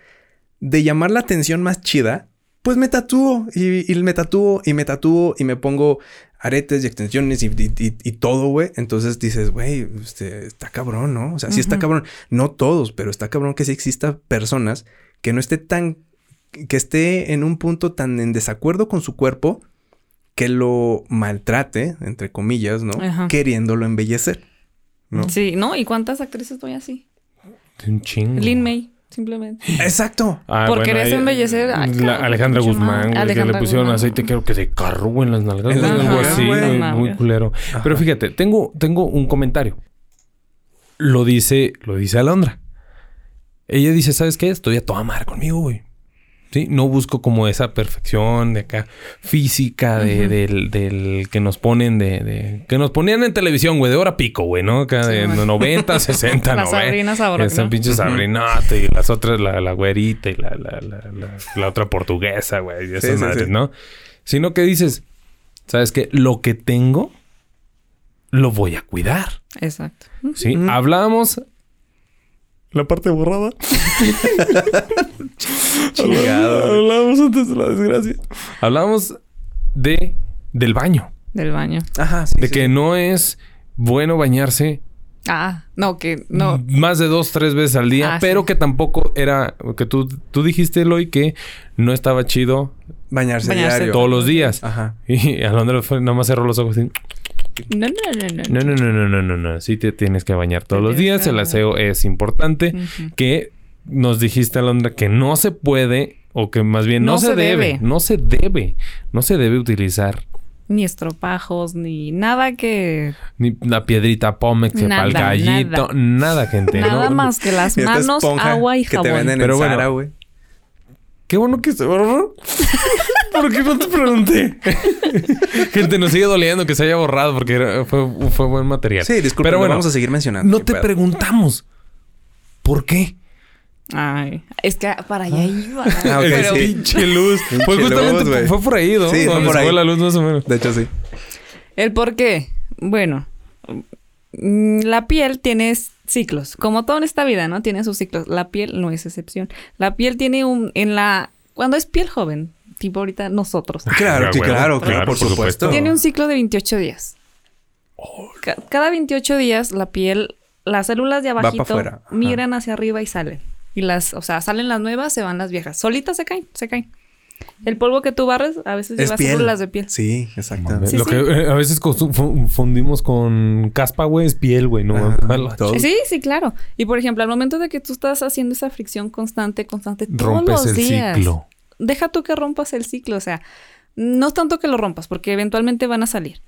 de llamar la atención más chida, pues me tatúo y, y me tatúo y me tatúo y me pongo aretes y extensiones y, y- y- y todo, güey. Entonces dices, güey, este, está cabrón, ¿no? O sea, sí está cabrón. No todos, pero está cabrón que sí exista personas que no esté tan, que esté en un punto tan en desacuerdo con su cuerpo que lo maltrate, entre comillas, ¿no? Ajá. Queriéndolo embellecer, ¿no? Sí, ¿no? ¿Y cuántas actrices voy así? Un chingo. Lin May, simplemente. Exacto. Ah, Por bueno, querer embellecer, ay, la Alejandra Guzmán, güey, que le pusieron Guzmán. aceite, creo que de carro, güey, en las nalgas. En las algo nalgas, así, güey. muy culero. Pero fíjate, tengo, tengo un comentario. Lo dice, lo dice Alondra. Ella dice, ¿sabes qué? Estoy a toda madre conmigo, güey. Sí, no busco como esa perfección de acá física de, del, del que nos ponen de, de- que nos ponían en televisión, güey, de hora pico, güey, ¿no? Acá Sí, de güey. 90, 60, La 90. Sabrina Sabrok, Esa ¿no? pinche y las otras, la, la güerita y la, la, la, otra portuguesa, güey, y esas Sí, sí, madres, sí. ¿no? Sino que dices, ¿sabes qué? Lo que tengo, lo voy a cuidar. Exacto. ¿Sí? Ujú. Hablábamos... La parte borrada. [laughs] Chingado. Hablábamos antes de la desgracia. Hablábamos de... Del baño. Del baño. Ajá, sí. De sí. que no es bueno bañarse Ah, no, que no. más de dos, tres veces al día, Ah, pero sí. que tampoco era, que tú, tú dijiste, Eloy, que no estaba chido Bañarse, Bañarse diario. todos los días. Ajá. Y Alondra fue, nada más cerró los ojos y, No, no, no, no. no, no, no, no, no, no, no, sí te tienes que bañar todos los días, que el aseo es importante, que nos dijiste, Alondra, que no se puede, o que más bien no, No se, se debe, debe. no se debe, no se debe utilizar Ni estropajos, ni nada que. ni la piedrita Pomex para el Nada, gallito, nada, gente. Nada ¿no? más que las [laughs] manos, agua y que jabón. te venden Pero en bueno, güey. Qué bueno que se borró. [laughs] ¿Por qué no te pregunté? [laughs] Gente, nos sigue doliendo que se haya borrado porque era- fue, fue buen material. Sí, disculpe, Pero bueno, vamos a seguir mencionando. no te pedo. preguntamos. ¿Por qué? Ay, es que para allá iba. [laughs] Ah, ok, El pero sí. pinche luz. Pinche Fue justamente luz, fue por ahí, ¿no? Sí, fue Donde por se ahí. fue la luz más o menos. De hecho, sí. ¿El por qué? Bueno, mm, la piel tiene ciclos. Como todo en esta vida, ¿no? Tiene sus ciclos. La piel no es excepción. La piel tiene un... En la... Cuando es piel joven, tipo ahorita nosotros, [laughs] Claro, sí, claro, claro, claro, por por supuesto. supuesto. tiene un ciclo de 28 días. Ca- cada 28 días la piel, las células de abajito migran hacia arriba y salen. Y las, o sea, salen las nuevas, se van las viejas. Solitas se caen, se caen. El polvo que tú barres a veces Es lleva piel. células de piel. Sí, exactamente. Sí, Lo sí. que eh, a veces consu- fu- fundimos con caspa, güey, es piel, güey. No, Ajá. Sí, sí, claro. Y por ejemplo, al momento de que tú estás haciendo esa fricción constante, constante, todos rompes los el días. ciclo. Deja tú que rompas el ciclo, o sea, no es tanto que lo rompas, porque eventualmente van a salir.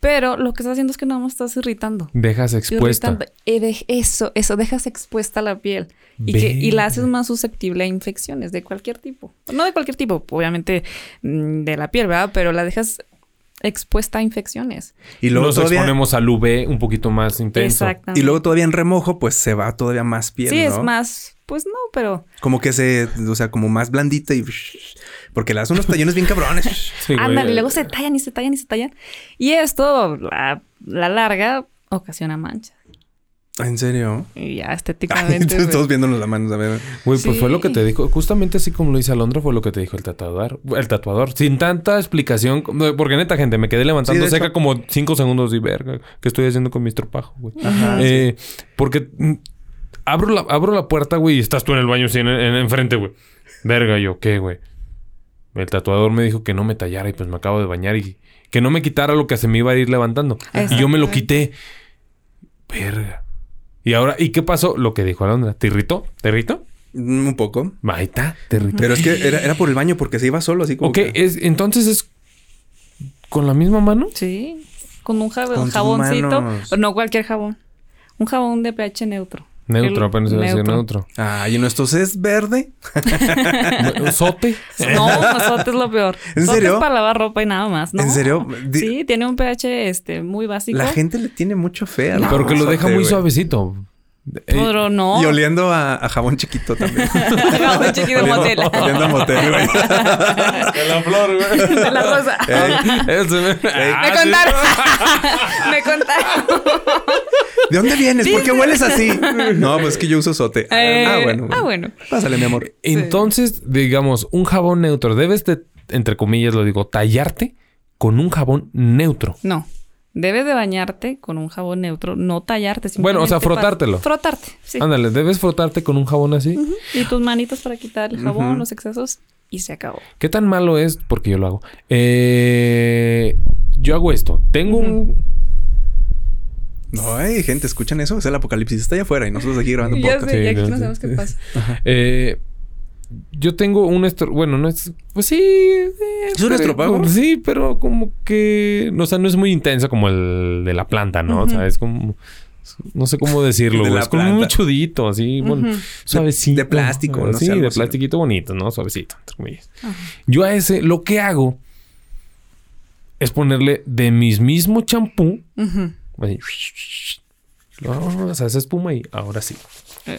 Pero lo que estás haciendo es que nada más estás irritando. Dejas expuesta. Irritando. Eh, eso, eso, dejas expuesta la piel. Y, que, y la haces más susceptible a infecciones de cualquier tipo. No de cualquier tipo, obviamente mm, de la piel, ¿verdad? Pero la dejas expuesta a infecciones. Y luego Nos todavía... exponemos al UV un poquito más intenso. Exactamente. Y luego todavía en remojo, pues se va todavía más piel, Sí, ¿no? es más, pues no, pero Como que se... O sea, como más blandita y... Porque le das unos tallones bien cabrones. [laughs] Sí, ándale, luego se tallan y se tallan y se tallan. Y esto, la, la larga, ocasiona manchas. ¿En serio? Y ya [laughs] estéticamente. todos viéndonos la mano, a ver. Güey, pues fue lo que te dijo. Justamente así como lo dice Alondra, fue lo que te dijo el tatuador. El tatuador. Sin tanta explicación. Porque neta, gente, me quedé levantando Sí, seca hecho. como cinco segundos y verga. ¿Qué estoy haciendo con mi estropajo, güey? Ajá. Eh, Porque mm, abro, la, abro la puerta, güey, y estás tú en el baño así en, en- enfrente, güey. Verga, yo, ¿qué, güey? El tatuador me dijo que no me tallara y pues me acabo de bañar y que no me quitara lo que se me iba a ir levantando. Y yo me lo quité. Verga. Y ahora, ¿y qué pasó? Lo que dijo Alondra. ¿Te irritó? ¿Te irritó? Mm, Un poco. Ahí está, te irritó. Pero es que era, era por el baño porque se iba solo así como Ok, que- es, entonces es con la misma mano. Sí, con un jab- Con jaboncito. pero no cualquier jabón. Un jabón de pH neutro. Neutro, apenas iba a decir neutro. Ay, ¿y nuestro es verde? [laughs] Sote. No, nosotros es lo peor. ¿En Sote serio? es para lavar ropa y nada más. ¿no? ¿En serio? Di- Sí, tiene un pH este, muy básico. La gente le tiene mucho fe a la Pero que lo deja sote, muy güey. suavecito. Eh, Pero no. Y oliendo a, a jabón chiquito también. [laughs] Jabón chiquito oliendo, motel. [laughs] oliendo a motel, güey. De la flor, güey. De la rosa. Eso me... Me Ah, sí. contaron. Me contaron. ¿De dónde vienes? ¿Por qué hueles así? No, pues es que yo uso sote. Eh, ah, bueno. Ah, bueno. Pásale, mi amor. Entonces, digamos, un jabón neutro. Debes de, entre comillas, lo digo, tallarte con un jabón neutro. No. Debes de bañarte con un jabón neutro, no tallarte. Bueno, o sea, frotártelo. Frotarte, sí. Ándale, debes frotarte con un jabón así. Y tus manitos para quitar el jabón, los excesos, y se acabó. ¿Qué tan malo es? Porque yo lo hago. Eh, yo hago esto. Tengo un... No, ay, gente, ¿escuchan eso? Es el apocalipsis. Está allá afuera y nosotros aquí grabando [laughs] ya podcast. sé, y Sí, aquí no no sabemos qué pasa. [laughs] Eh, yo tengo un estro... Bueno, no es... Pues sí... eh, ¿Es un estropajo? Sí, pero como que... O sea, no es muy intensa como el de la planta, ¿no? O sea, es como... No sé cómo decirlo, [laughs] De Es como planta. muy chudito, así, bueno, suavecito. de plástico, no Sí, de plastiquito bonito, ¿no? Suavecito, entre comillas. Yo a ese, lo que hago es ponerle de mi mismo champú, Ujú. Así, no, [laughs] o sea, esa espuma y ahora sí, Eh,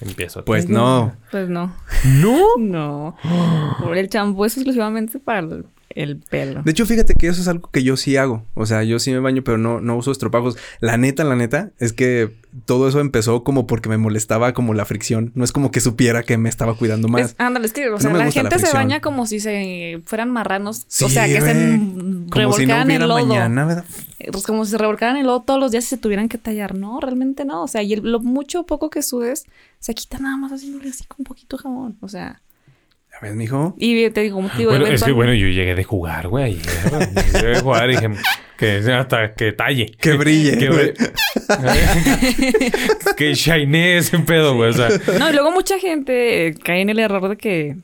empiezo a Pues no. pues no. ¿No? No. [gasps] El champú es exclusivamente para el, el pelo. De hecho, fíjate que eso es algo que yo sí hago. O sea, yo sí me baño, pero no, no uso estropajos. La neta, la neta, es que todo eso empezó como porque me molestaba como la fricción. No es como que supiera que me estaba cuidando más. Es- ándale, es que, o sea, la gente se baña como si se fueran marranos. Sí, o sea, que se Como si no revolcaran en lodo. mañana, ¿verdad? Eh, Pues como si se revolcaran en lodo todos los días y se tuvieran que tallar. No, realmente no. O sea, y el- lo mucho o poco que sudes se quita nada más haciéndole así con un poquito de jabón. O sea, Ver, mijo. y te digo, te digo, Bueno, es que bueno, yo llegué de jugar, güey. Llegué de jugar y dije que hasta que talle. Que brille, Que, güey. [laughs] que shine ese pedo, güey. O sea, No, y luego mucha gente eh, cae en el error de que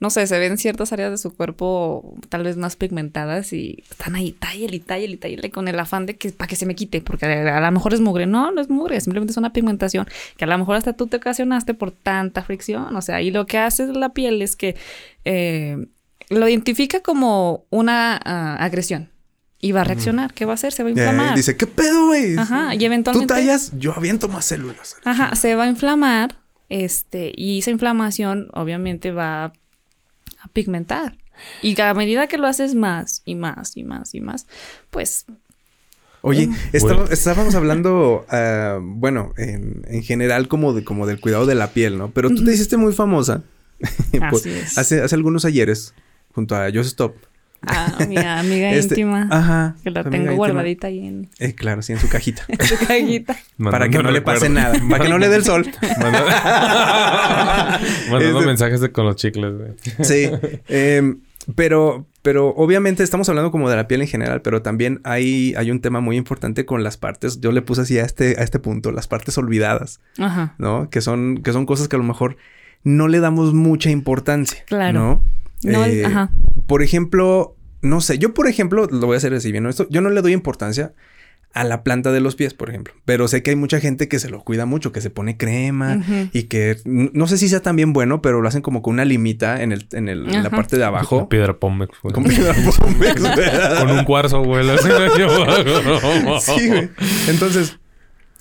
no sé, se ven ciertas áreas de su cuerpo tal vez más pigmentadas y están ahí, tállale y tállale y tállale con el afán de que para que se me quite, porque a, lo mejor es mugre. No, no es mugre, simplemente es una pigmentación que a lo mejor hasta tú te ocasionaste por tanta fricción. O sea, y lo que hace la piel es que eh, lo identifica como una ah, agresión. Y va a reaccionar. ¿Qué va a hacer? Se va a Eh, inflamar. dice, ¿qué pedo, güey? Ajá, y Tú eventualmente... tallas, yo aviento más células. Ajá, se va a inflamar, este, y esa inflamación obviamente va a pigmentar. Y a medida que lo haces más y más y más y más, pues Oye, estaba- estábamos hablando, [laughs] ah, bueno, en, en general como, de, como del cuidado de la piel, ¿no? Pero tú te hiciste muy famosa [laughs] por- Así es. hace, hace algunos ayeres junto a Just Stop. Ah, mi amiga [laughs] Este, íntima, Ajá. que la tengo íntima. guardadita ahí en, Eh, claro, sí, en su cajita. [laughs] en su cajita. [laughs] para que no le pase nada. Para que no le dé el sol. Manda- Mandando Este- mensajes de- con los chicles, güey. Sí. Em, pero, pero obviamente estamos hablando como de la piel en general, pero también hay, hay un tema muy importante con las partes. Yo le puse así a este, a este punto, las partes olvidadas, Ajá. ¿no? Que son, que son cosas que a lo mejor no le damos mucha importancia. Claro. ¿no? No, Eh, ajá. Por ejemplo, no sé, yo por ejemplo, lo voy a hacer así bien, ¿no? Esto, yo no le doy importancia a la planta de los pies, por ejemplo. Pero sé que hay mucha gente que se lo cuida mucho, que se pone crema y que no sé si sea también bueno, pero lo hacen como con una limita en, el, en, el- en la parte de abajo. piedra Pómex, güey. Con piedra [laughs] Pómex, güey. Con un cuarzo, güey. [laughs] Sí, güey. Entonces,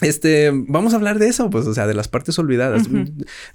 este, vamos a hablar de eso, pues, o sea, de las partes olvidadas.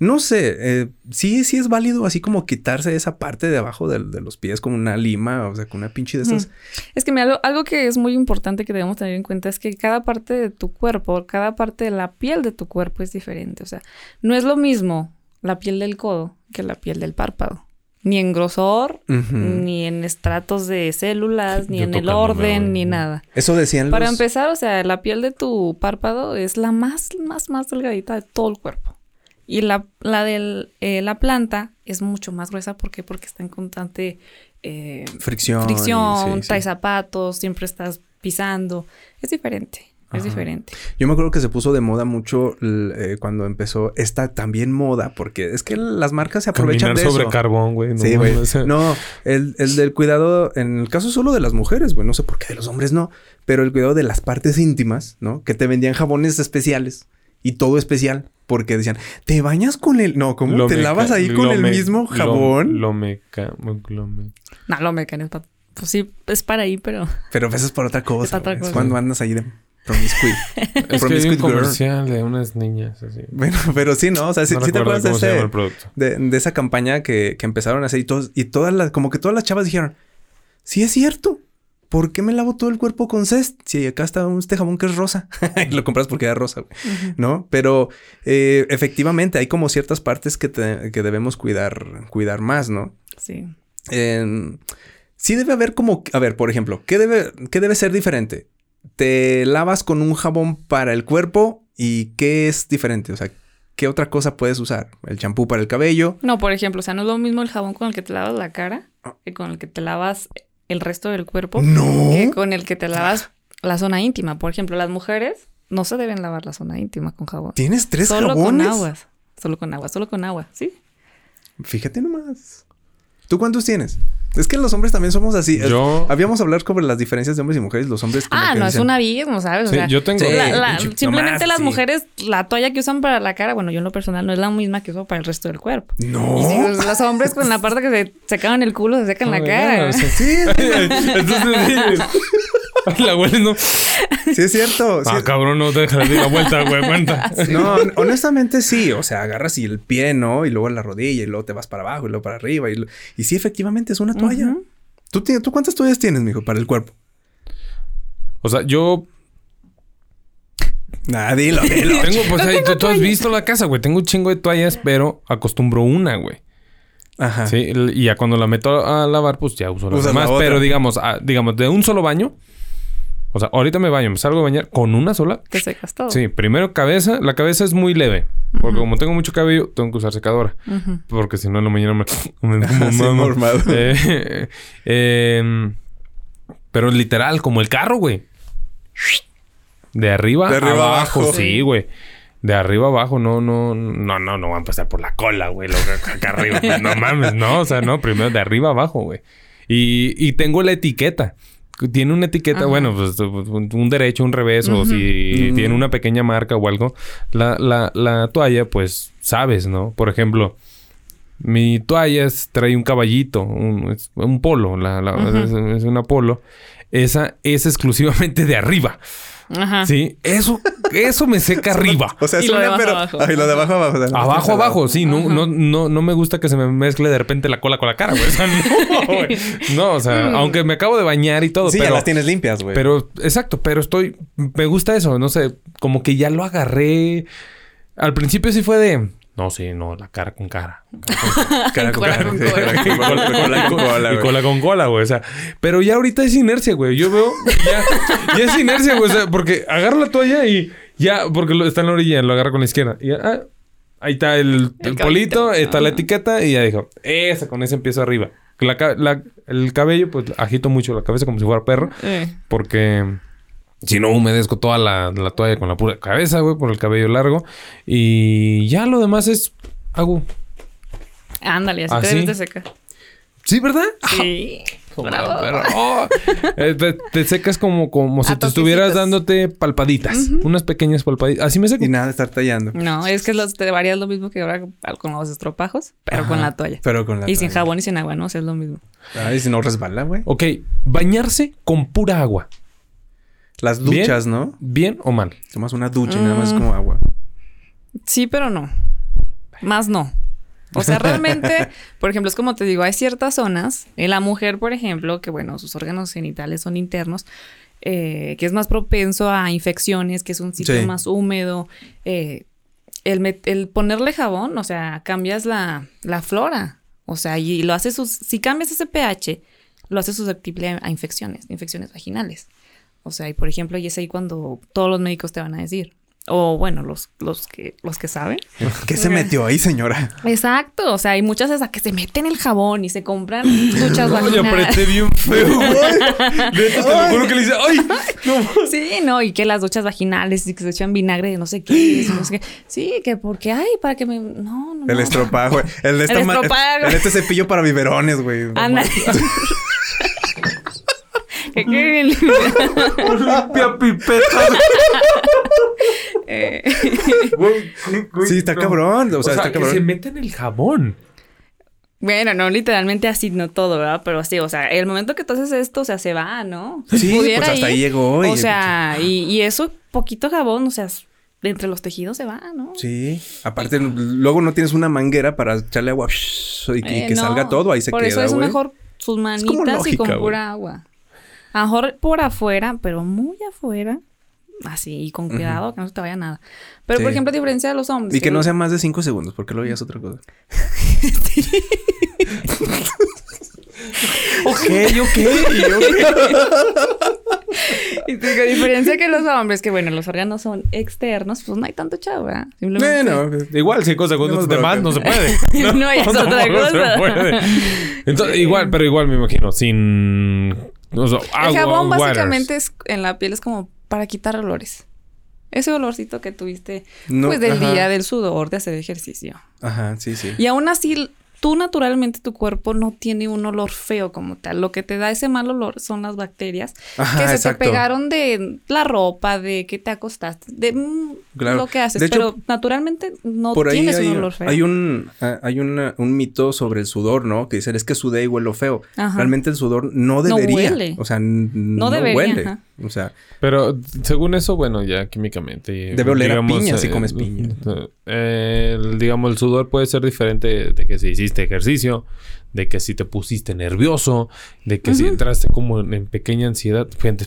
No sé, eh, sí, sí es válido así como quitarse esa parte de abajo de, los pies con una lima, o sea, con una pinche de esas. Es que mira, algo, algo que es muy importante que debemos tener en cuenta es que cada parte de tu cuerpo, cada parte de la piel de tu cuerpo es diferente. O sea, no es lo mismo la piel del codo que la piel del párpado. Ni en grosor, ni en estratos de células, ni Yo en el orden, ni nada. Eso decían Para los... empezar, o sea, la piel de tu párpado es la más, más, más delgadita de todo el cuerpo. Y la, la de la planta es mucho más gruesa. ¿Por qué? Porque está en constante eh, Fricción. fricción, sí, zapatos, siempre estás pisando. Es diferente, es Ajá. diferente. Yo me acuerdo que se puso de moda mucho eh, cuando empezó esta también moda, porque es que las marcas se aprovechan Caminar de sobre eso. carbón, güey. No, sí, güey. No, el, el del cuidado, en el caso solo de las mujeres, güey, no sé por qué de los hombres no, pero el cuidado de las partes íntimas, ¿no? Que te vendían jabones especiales y todo especial, porque decían, ¿te bañas con el... No, ¿cómo? Lo ¿Te meca- lavas ahí con lo el me- mismo lo- jabón? Lo meca... Lo me... No, lo mecánico, pa- pues sí, es para ahí, pero Pero eso es para otra cosa. Es otra güey. Es cosa. cuando andas ahí de Promiscuous [laughs] un girl. comercial de unas niñas así. Bueno, pero sí, ¿no? O sea, sí, no sí te acuerdas de ese... de, de esa campaña que, que empezaron a hacer y todos, y todas las, como que todas las chavas dijeron, sí es cierto. ¿Por qué me lavo todo el cuerpo con cest? Si acá está un- este jabón que es rosa. [laughs] y lo compras porque era rosa, güey. ¿No? Pero eh, efectivamente hay como ciertas partes que, te- que debemos cuidar, cuidar más, ¿no? sí. En- sí debe haber como, a ver, por ejemplo, ¿qué debe, ¿qué debe ser diferente? ¿Te lavas con un jabón para el cuerpo y qué es diferente? O sea, ¿qué otra cosa puedes usar? ¿El champú para el cabello? No, por ejemplo, o sea, no es lo mismo el jabón con el que te lavas la cara Ah. que con el que te lavas el resto del cuerpo. No. que con el que te lavas la zona íntima. Por ejemplo, las mujeres no se deben lavar la zona íntima con jabón. ¿Tienes tres Solo jabones? con agua. Solo con agua, solo con agua, ¿sí? Fíjate nomás. ¿Tú cuántos tienes? Es que los hombres también somos así. Es- Yo- Habíamos hablado sobre las diferencias de hombres y mujeres. Los hombres como Ah, que no, es dicen, un abismo, ¿sabes? O Sí, sea, yo tengo... La- la- simplemente nomás, las sí. mujeres, la toalla que usan para la cara, bueno, yo en lo personal no es la misma que uso para el resto del cuerpo. No. Y si los hombres con la parte que se secaban el culo, se secan la Ah, cara. o sea, Sí, [laughs] Entonces, sí. [laughs] la abuela no... sí es cierto. Ah, cabrón, no te dejas de la vuelta, güey, cuenta. [laughs] No, honestamente sí. O sea, agarras y el pie, ¿no? Y luego la rodilla y luego te vas para abajo y luego para arriba. Y, lo- y sí, efectivamente es una toalla. ¿Tú, tienes- ¿Tú cuántas toallas tienes, mijo, para el cuerpo? O sea, yo Nah, dilo, dilo. [laughs] tengo, pues ahí, tú, tú has visto la casa, güey. Tengo un chingo de toallas, pero acostumbro una, güey. Ajá. Sí, y ya cuando la meto a lavar, pues ya uso las demás. Pero digamos, ah, digamos, de un solo baño. O sea, ahorita me baño, me salgo a bañar con una sola. Te secas todo. Sí, primero cabeza. La cabeza es muy leve. Porque como tengo mucho cabello, tengo que usar secadora. Porque si no, en la mañana me... [laughs] me [laughs] mormado. [laughs] Eh, em, pero literal, como el carro, güey. De arriba, De arriba abajo. abajo. Sí, güey. De arriba abajo, no, no, no, no, no va a empezar por la cola, güey. Lo acá arriba. no mames, no. O sea, no, primero de arriba abajo, güey. Y, y tengo la etiqueta. Tiene una etiqueta, Ajá. bueno, pues un derecho, un revés, o si tiene una pequeña marca o algo. La, la, la toalla, pues, sabes, ¿no? Por ejemplo, mi toalla es- trae un caballito, un, es un polo, la, la- Ujú. es, es una polo. Esa es exclusivamente de arriba. Ajá. Sí, eso, eso me seca [laughs] arriba. O sea, es Y lo de una, abajo pero. abajo. Ay, lo de abajo abajo. o sea, no Abajo, abajo, sí, no, no, no, no me gusta que se me mezcle de repente la cola con la cara, güey. [laughs] O sea, no, güey. No, o sea, [laughs] aunque me acabo de bañar y todo, Sí, pero. ya las tienes limpias, güey. Pero, exacto, pero estoy. Me gusta eso, no sé, como que ya lo agarré. Al principio sí fue de. No, sí, no, la cara con cara. [laughs] Cara con Cola cara. con sí, cola. cara con cola, cola con cola, y güey. cola con cola, güey. O sea, pero ya ahorita es inercia, güey. Yo veo, ya, ya es inercia, güey. O sea, porque agarro la toalla y ya, porque lo- está en la orilla, lo agarro con la izquierda. Y ya, ah, ahí está el, el El polito, está la etiqueta y ya dijo, esa, con esa empiezo arriba. La la- el cabello, pues agito mucho la cabeza como si fuera perro, Eh, porque si no humedezco toda la, la toalla con la pura cabeza, güey, por el cabello largo. Y ya lo demás es, hago. ándale, así ¿Ah, te secar. Sí, ¿verdad? Sí. Bravo. Pero, oh, eh, te, te secas como, como si te estuvieras dándote palpaditas. Unas pequeñas palpaditas. Así me seco. Y nada de estar tallando. No, es que los, te varías lo mismo que ahora con los estropajos, pero con la toalla. Pero con la y sin jabón y sin agua, ¿no? O sea, es lo mismo. Ay, si no resbala, güey. Ok, bañarse con pura agua. Las Bien. duchas, ¿no? ¿Bien o mal? Tomas una ducha y nada más es Mm. como agua. Sí, pero no. Más no. O sea, [laughs] realmente, por ejemplo, es como te digo, hay ciertas zonas, en la mujer, por ejemplo, que bueno, sus órganos genitales son internos, eh, que es más propenso a infecciones, que es un sitio Sí. más húmedo. eh, el, ponerle jabón, o sea, cambias la, la flora. O sea, y lo haces, sus- si cambias ese pH, lo haces susceptible a, a infecciones, infecciones vaginales. O sea, y por ejemplo, y es ahí cuando todos los médicos te van a decir. O bueno, los, los que, los que saben. [laughs] ¿Qué se metió ahí, señora? Exacto, o sea, hay muchas esas que se meten el jabón y se compran duchas Oye, apreté bien feo, [laughs] güey. Neta, te lo juro que le dice, ¡ay! No. [laughs] Sí, no, y que las duchas vaginales y que se echan vinagre de no sé qué, y no sé qué. Sí, que porque, ay, para que me. No, no. El no. estropajo, güey. El, de esta El el este cepillo para biberones, güey. No Anda. Mames. Que quede bien [laughs] Limpia pipeta. Eh, Sí, está cabrón. O O sea, está que cabrón. se meten el jabón. Bueno, no literalmente así, no todo, ¿verdad? Pero sí, o sea, el momento que tú haces esto, o sea, se va, ¿no? Si Sí, pudiera pues hasta ir, ahí llegó. y- O sea, y, y eso, poquito jabón, o sea, de entre los tejidos se va, ¿no? Sí. Aparte, luego no tienes una manguera para echarle agua y, Eh, que no, salga todo. Ahí se Por queda, eso es güey. mejor sus como manitas y con pura agua. A lo mejor por afuera, pero muy afuera. Así, y con cuidado, que no se te vaya nada. Pero, por ejemplo, a diferencia de los hombres. Y que no sea más de cinco segundos, porque luego ya es otra cosa. [laughs] Ok, ok. Y te digo, a diferencia que los hombres, que bueno, los órganos son externos, pues no hay tanto chavo, ¿verdad? Simplemente. Bueno, Igual, cinco segundos de más no se puede. [laughs] No, ya es [laughs] otra cosa. se puede. Entonces, igual, pero igual me imagino, sin. O sea, El jabón waters. básicamente es en la piel es como para quitar olores. Ese olorcito que tuviste No, pues del ajá. día del sudor, de hacer ejercicio. Ajá, sí, sí. Y aún así, tú naturalmente tu cuerpo no tiene un olor feo como tal. Lo que te da ese mal olor son las bacterias Ajá, que se exacto. te pegaron de la ropa, de que te acostaste, de mm, Claro. lo que haces. De hecho, pero naturalmente no Por ahí tienes hay, un olor feo. hay un ah, hay una- un mito sobre el sudor, ¿no? Que dicen es que sudé y huelo feo. Ajá. Realmente el sudor no No debería. huele. O sea, no, debería, huele. ajá. O sea, Pero según eso, bueno, ya químicamente. Debe oler a piña si comes eh, piña. [laughs] eh, el- digamos, el sudor puede ser diferente de que si hiciste ejercicio, de que si te pusiste nervioso, de que si entraste como en, pequeña ansiedad. Fíjate.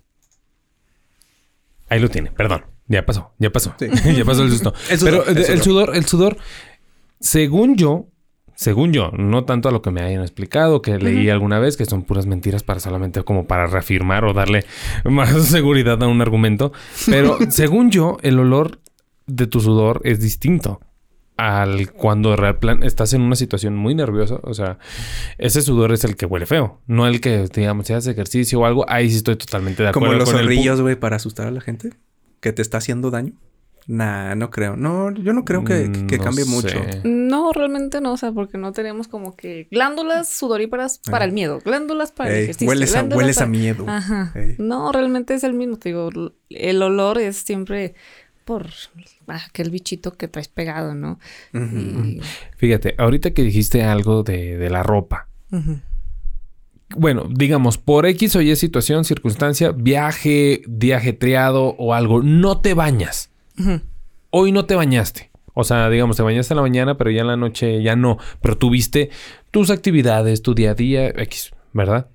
Ahí lo tiene, perdón. Ya pasó, ya pasó. Sí. [laughs] ya pasó el susto. El sudor, Pero el sudor, el sudor, según yo, según yo, no tanto a lo que me hayan explicado, que leí alguna vez, que son puras mentiras para solamente como para reafirmar o darle [laughs] más seguridad a un argumento. Pero [laughs] según yo, el olor de tu sudor es distinto al cuando real plan estás en una situación muy nerviosa. O sea, ese sudor es el que huele feo, no el que, digamos, si haces ejercicio o algo. Ahí sí estoy totalmente de acuerdo como los zorrillos, güey, para asustar a la gente que te está haciendo daño. Nah, no creo. No, yo no creo que, que- que Mm, no cambie sé. mucho. No, realmente no, o sea, porque no tenemos como que glándulas sudoríparas para el miedo, glándulas para el Ey, ejercicio. hueles a, glándulas hueles a miedo. Ajá. Ey. No, realmente es el mismo, te digo, el olor es siempre por aquel bichito que traes pegado, ¿no? Y- Fíjate, ahorita que dijiste algo de, de la ropa. Bueno, digamos, por X o Y situación, circunstancia, viaje, día ajetreado o algo, no te bañas. Hoy no te bañaste. O sea, digamos, te bañaste en la mañana, pero ya en la noche ya no. Pero tuviste tus actividades, tu día a día, X, ¿verdad?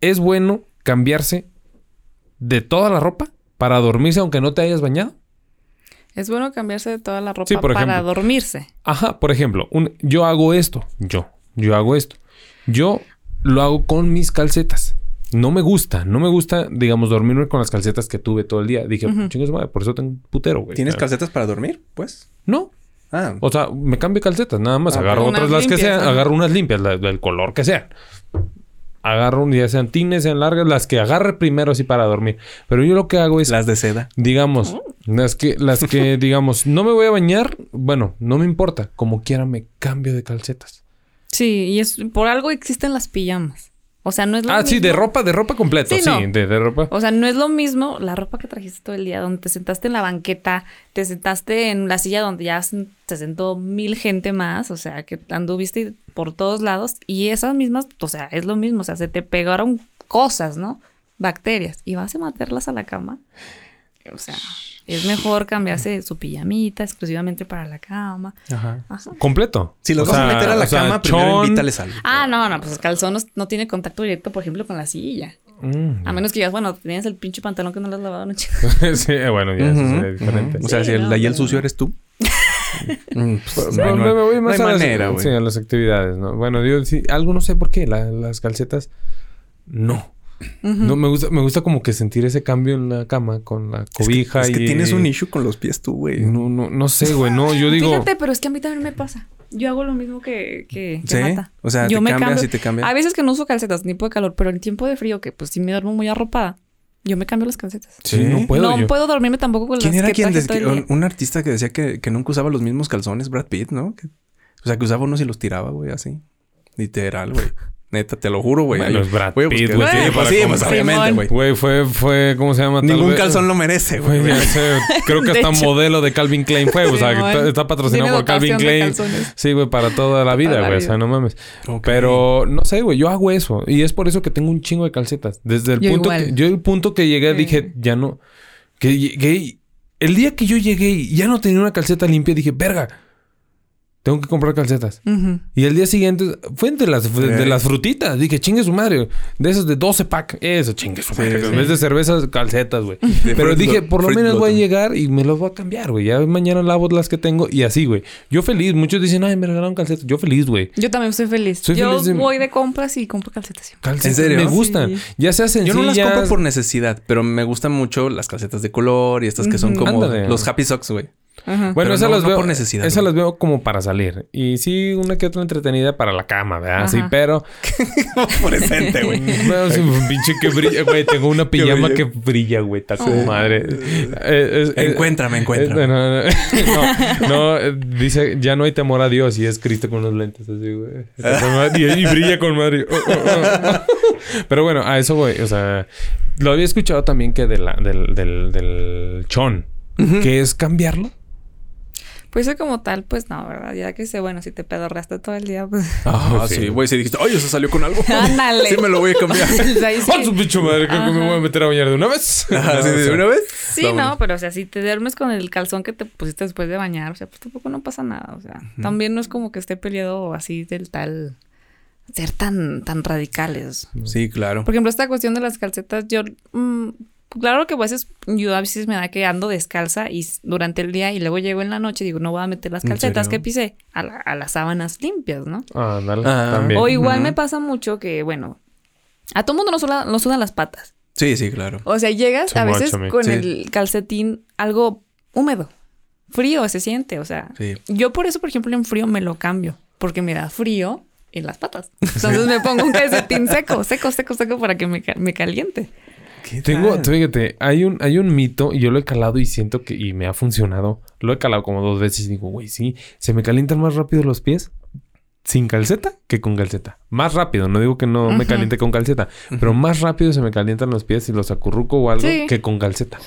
Es bueno cambiarse de toda la ropa para dormirse aunque no te hayas bañado. Es bueno cambiarse de toda la ropa Sí, para ejemplo. dormirse. Ajá, por ejemplo, un- yo hago esto. Yo, yo hago esto. Yo lo hago con mis calcetas. No me gusta, no me gusta, digamos, dormirme con las calcetas que tuve todo el día. Dije, chingas madre, por eso tengo un putero, güey. ¿Tienes Ah, calcetas para dormir? Pues. No. Ah, O sea, me cambio calcetas, nada más. Ah, agarro otras las que sean, agarro unas limpias, la- del color que sean. Agarro ya sean tines, sean largas, las que agarre primero así para dormir. Pero yo lo que hago es las de seda. Digamos, las que, las que, [laughs] digamos, no me voy a bañar, bueno, no me importa. Como quiera me cambio de calcetas. Sí, y es por algo existen las pijamas. O sea, no es lo Ah, mismo. sí, de ropa, de ropa completo, Sí, de, de ropa. O sea, no es lo mismo la ropa que trajiste todo el día, donde te sentaste en la banqueta, te sentaste en la silla donde ya se se sentó mil gente más, o sea, que anduviste por todos lados y esas mismas, o sea, es lo mismo, o sea, se te pegaron cosas, ¿no? Bacterias y vas a meterlas a la cama. O sea, es mejor cambiarse su pijamita exclusivamente para la cama. Ajá. Ajá. Completo. Si los O vas a meter a la o sea, cama, primero chon. invítales algo. Ah, no, no, pues el calzón no, no tiene contacto directo, por ejemplo, con la silla. Mm. A menos que digas, bueno, tienes el pinche pantalón que no lo has lavado anoche. [laughs] sí, bueno, ya eso Ujú, sería diferente. O sea, Sí, si el no, de ahí el sucio eres tú. [laughs] Mm, pues, No, no, me voy no más hay a manera, güey. sí, a las actividades, ¿no? Bueno, yo sí, algo no sé por qué, la- las calcetas, no. No, me gusta, me gusta como que sentir ese cambio en la cama con la Es que- cobija es que, y... tienes un issue con los pies tú, güey. No, no, no sé, güey, no, yo digo... Fíjate, pero es que a mí también me pasa. Yo hago lo mismo que, que, que ¿Sí? Nata. O sea, yo te cambias y te cambias. Hay veces que no uso calcetas, ni tiempo de calor, pero en tiempo de frío, que pues si me duermo muy arropada, yo me cambio las calcetas. Sí, ¿Sí? no puedo no yo. puedo dormirme tampoco con ¿Quién las era quien traje des- todo el un, un artista que decía que, que nunca usaba los mismos calzones? Brad Pitt, ¿no? Que- o sea, que usaba unos y los tiraba, güey, así. Literal, güey. Neta, te lo juro, güey. Bueno, es Brad Pitt, güey, Sí, pues para sí, pues obviamente, güey. Güey, fue, fue, ¿cómo se llama? Tal Ningún vez- calzón lo merece, güey. Creo que [laughs] hasta hecho. modelo de Calvin Klein fue. O sea, está, está patrocinado por Calvin Klein. Sí, güey, para toda la vida, güey. O sea, no mames. Pero no sé, güey. Yo hago eso. Y es por eso que tengo un chingo de calcetas. Desde el Yo punto igual. que... Yo el punto que llegué dije, ya no... Que. El día que yo llegué y ya no tenía una calceta limpia, dije, verga. Tengo que comprar calcetas. Y el día siguiente fue de las, de, las frutitas. Dije, chingue su madre. De esas de 12 pack. Eso, chingue su madre. sí. En vez de cervezas, calcetas, güey. Pero Fruit dije, por lo menos voy a llegar y me los voy a cambiar, güey. Ya mañana lavo las que tengo y así, güey. Yo feliz. Muchos dicen, ay, me regalaron calcetas. Yo feliz, güey. Yo también soy feliz. Soy yo feliz de- voy de compras y compro calcetas siempre. Calcetas ¿En serio? me gustan. Sí. Ya sea Yo sencillas. no las compro por necesidad, pero me gustan mucho las calcetas de color y estas que son como Ándale. los Happy Socks, güey. Ajá. Bueno, esas no- las no veo por necesidad, Esas güey. las veo como para salir. Y sí, una que otra entretenida para la cama, ¿verdad? Sí, Ajá. pero... [laughs] Fluorescente, güey. [laughs] Bueno, sí, un pinche que brilla, güey. Tengo una [laughs] pijama que brilla, güey. Está con madre. Eh, es- es- Encuéntrame, eh, encuéntrame. no, no, no, no, eh, dice, ya no hay temor a Dios y es Cristo con unos lentes así, güey. Y, y brilla con madre. Oh, oh, oh. Pero bueno, a eso, güey. O sea, lo había escuchado también que de la, del, del, del chon, que es cambiarlo. Pues eso como tal, pues no, ¿verdad? Ya que sé, bueno, si te pedorraste todo el día, pues... [laughs] Ah, Sí. sí, güey. Si dijiste, oye, eso salió con algo. [laughs] Ándale. Sí, me lo voy a cambiar. [laughs] ¡Ah, su pinche madre! Creo que me voy a meter a bañar de una vez. Ajá, sí, de una vez. Sí, Vámonos. no, pero o sea, si te duermes con el calzón que te pusiste después de bañar, o sea, pues tampoco no pasa nada, o sea, también no es como que esté peleado así del tal ser tan tan radicales. Sí, claro. Por ejemplo, esta cuestión de las calcetas, yo mm, claro que a veces yo a veces me da que ando descalza y durante el día y luego llego en la noche y digo, no voy a meter las ¿En calcetas que pisé a, la- a las sábanas limpias, ¿no? Ah, dale. Ah. También. O igual me pasa mucho que, bueno, a todo mundo nos, suda- nos sudan las patas. Sí, sí, claro. O sea, llegas Too a veces con Sí. el calcetín algo húmedo, frío se siente, o sea. Sí. Yo por eso, por ejemplo, en frío me lo cambio, porque me da frío en las patas. [laughs] Entonces me pongo un calcetín seco, seco, seco, seco para que me, me caliente. ¿Qué Tengo, tal? fíjate, hay un, hay un mito y yo lo he calado y siento que y me ha funcionado. Lo he calado como dos veces y digo, güey, sí, se me calientan más rápido los pies sin calceta que con calceta. Más rápido, no digo que no me caliente con calceta, pero más rápido se me calientan los pies si los acurruco o algo Sí. que con calceta.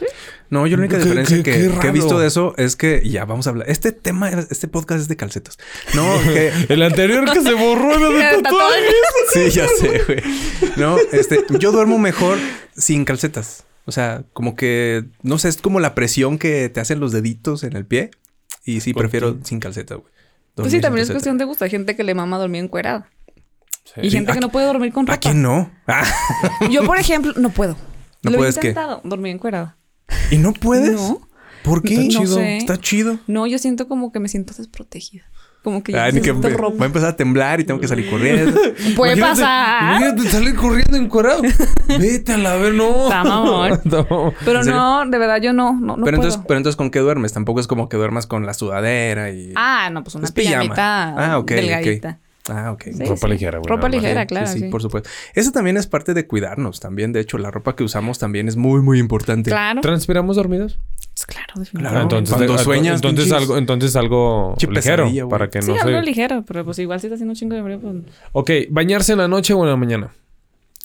No, yo la única diferencia qué- que, qué que he visto de eso es que ya vamos a hablar. Este tema, este podcast es de calcetas. No, que [laughs] El anterior que se borró era de [laughs] tatuajes. sí, ya sé, güey. No, este, yo duermo mejor sin calcetas. O sea, como que, no sé, es como la presión que te hacen los deditos en el pie. Y sí, ¿Por prefiero qué? sin calceta, güey. Pues sí, también es cuestión de gusto. Hay gente que le mama dormir encuerada. Y Sí. gente que ¿A- no puede dormir con ¿A ropa. quién no? [laughs] Ah, Yo, por ejemplo, no puedo. ¿No Lo he puedes qué? intentado, dormir encuerada. ¿Y no puedes? No. ¿Por qué? Está chido. sé. Está chido. No, yo siento como que me siento desprotegida. Como que ya Ay, que va a empezar a temblar y tengo que salir corriendo. [laughs] Puede Imagínate- pasar. Imagínate salir corriendo encuadrado. [laughs] Vete a la ver, no. Está mamón. [laughs] No. Pero no, de verdad yo no, no, no pero, entonces, puedo. pero entonces, ¿con qué duermes? Tampoco es como que duermas con la sudadera y... Ah, no, pues una pijamita Ah, ok, ok. delgadita. Ah, ok. Sí, Ropa sí. ligera, güey. Ropa ligera, Sí, claro. Sí. por supuesto. Eso también es parte de cuidarnos también. De hecho, la ropa que usamos también es muy, muy importante. Claro. ¿Transpiramos dormidos? Pues claro, Claro. definitivamente. entonces, Cuando de- sueñas, entonces pinches- algo, entonces algo ligero para que Sí, no algo se. ligero, pero pues igual si está haciendo un chingo de frío, pues... Ok, bañarse en la noche o en la mañana.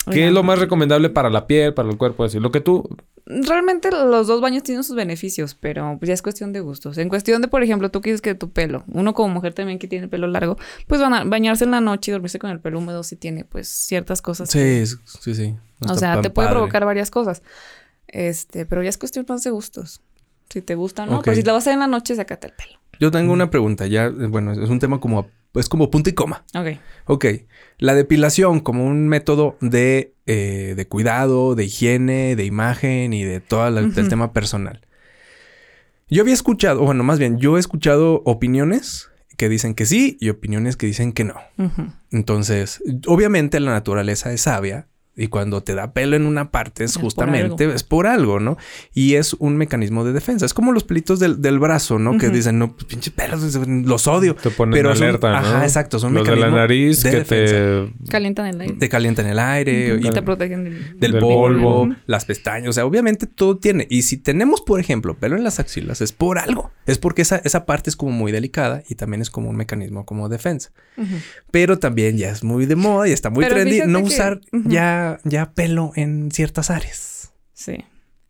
¿Qué Oigan, es lo más recomendable para la piel, para el cuerpo? Así, lo que tú. Realmente los dos baños tienen sus beneficios, pero pues ya es cuestión de gustos. En cuestión de, por ejemplo, tú quieres que tu pelo, uno como mujer también que tiene pelo largo, pues van a bañarse en la noche y dormirse con el pelo húmedo si tiene pues ciertas cosas. Sí, que- sí, sí. No o sea, te puede padre. provocar varias cosas. Este, pero ya es cuestión más de gustos. Si te gusta, ¿no? Ok. Pero si lo vas a hacer en la noche, sácate el pelo. Yo tengo una pregunta. Ya, bueno, es un tema como... Es como punto y coma. Ok. Ok. La depilación como un método de, eh, de cuidado, de higiene, de imagen y de todo el tema personal. Yo había escuchado, bueno, más bien, yo he escuchado opiniones que dicen que sí y opiniones que dicen que no. Entonces, obviamente la naturaleza es sabia y cuando te da pelo en una parte es Es por justamente, algo. es por algo, ¿no? Y es un mecanismo de defensa. Es como los pelitos del, del brazo, ¿no? Que Ujú. dicen, no, pues, pinches pelos, los odio. Te ponen Pero son- alerta, ¿no? ajá, exacto, son Los de la nariz de que defensa. te. Calientan el aire. Te calientan el aire y y te protegen del... del Del polvo, polvo. las pestañas. O sea, obviamente todo tiene. Y si tenemos, por ejemplo, pelo en las axilas, es por algo. Es porque esa, esa parte es como muy delicada y también es como un mecanismo como defensa. Pero también ya es muy de moda y está muy Pero trendy no que- usar Ujú. Ya, ya pelo en ciertas áreas. Sí.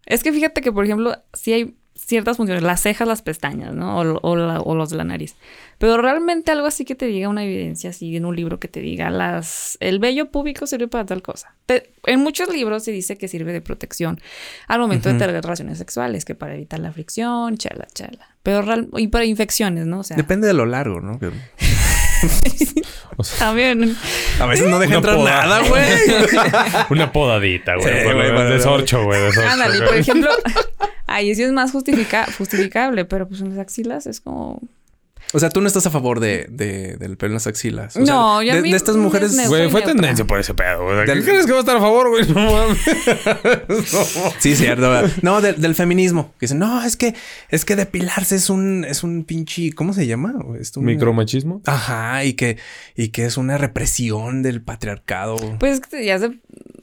Es que fíjate que, por ejemplo, sí hay ciertas funciones, las cejas, las pestañas, ¿no? O, o la- o los de la nariz. Pero realmente algo así que te diga una evidencia así en un libro que te diga las el vello púbico sirve para tal cosa. Te- en muchos libros se dice que sirve de protección al momento de tener relaciones sexuales, que para evitar la fricción, chala, chala. Pero real- y para infecciones, ¿no? O sea, Depende de lo largo, ¿no? Que- [laughs] o sea, también A veces no deja entrar poda. nada, güey. [laughs] una podadita, güey. Sí, Por güey, desorcho, güey. desorcho, Ándale, güey. por ejemplo, [laughs] ahí sí es más justifica- justificable, pero pues en las axilas es como O sea, tú no estás a favor de, de- del pelo en las axilas. O No, sea, y a de, mí de estas mujeres. me- Güey, fue neutra. tendencia por ese pedo, güey. ¿Qué Del- crees que va a estar a favor, güey? No mames. Sí, cierto. ¿verdad? No, del, del feminismo. Que dicen, no, es que, es que depilarse es un, es un pinche, ¿cómo se llama? Es un- Micromachismo. Ajá, y que, y que es una represión del patriarcado. Pues es que ya se,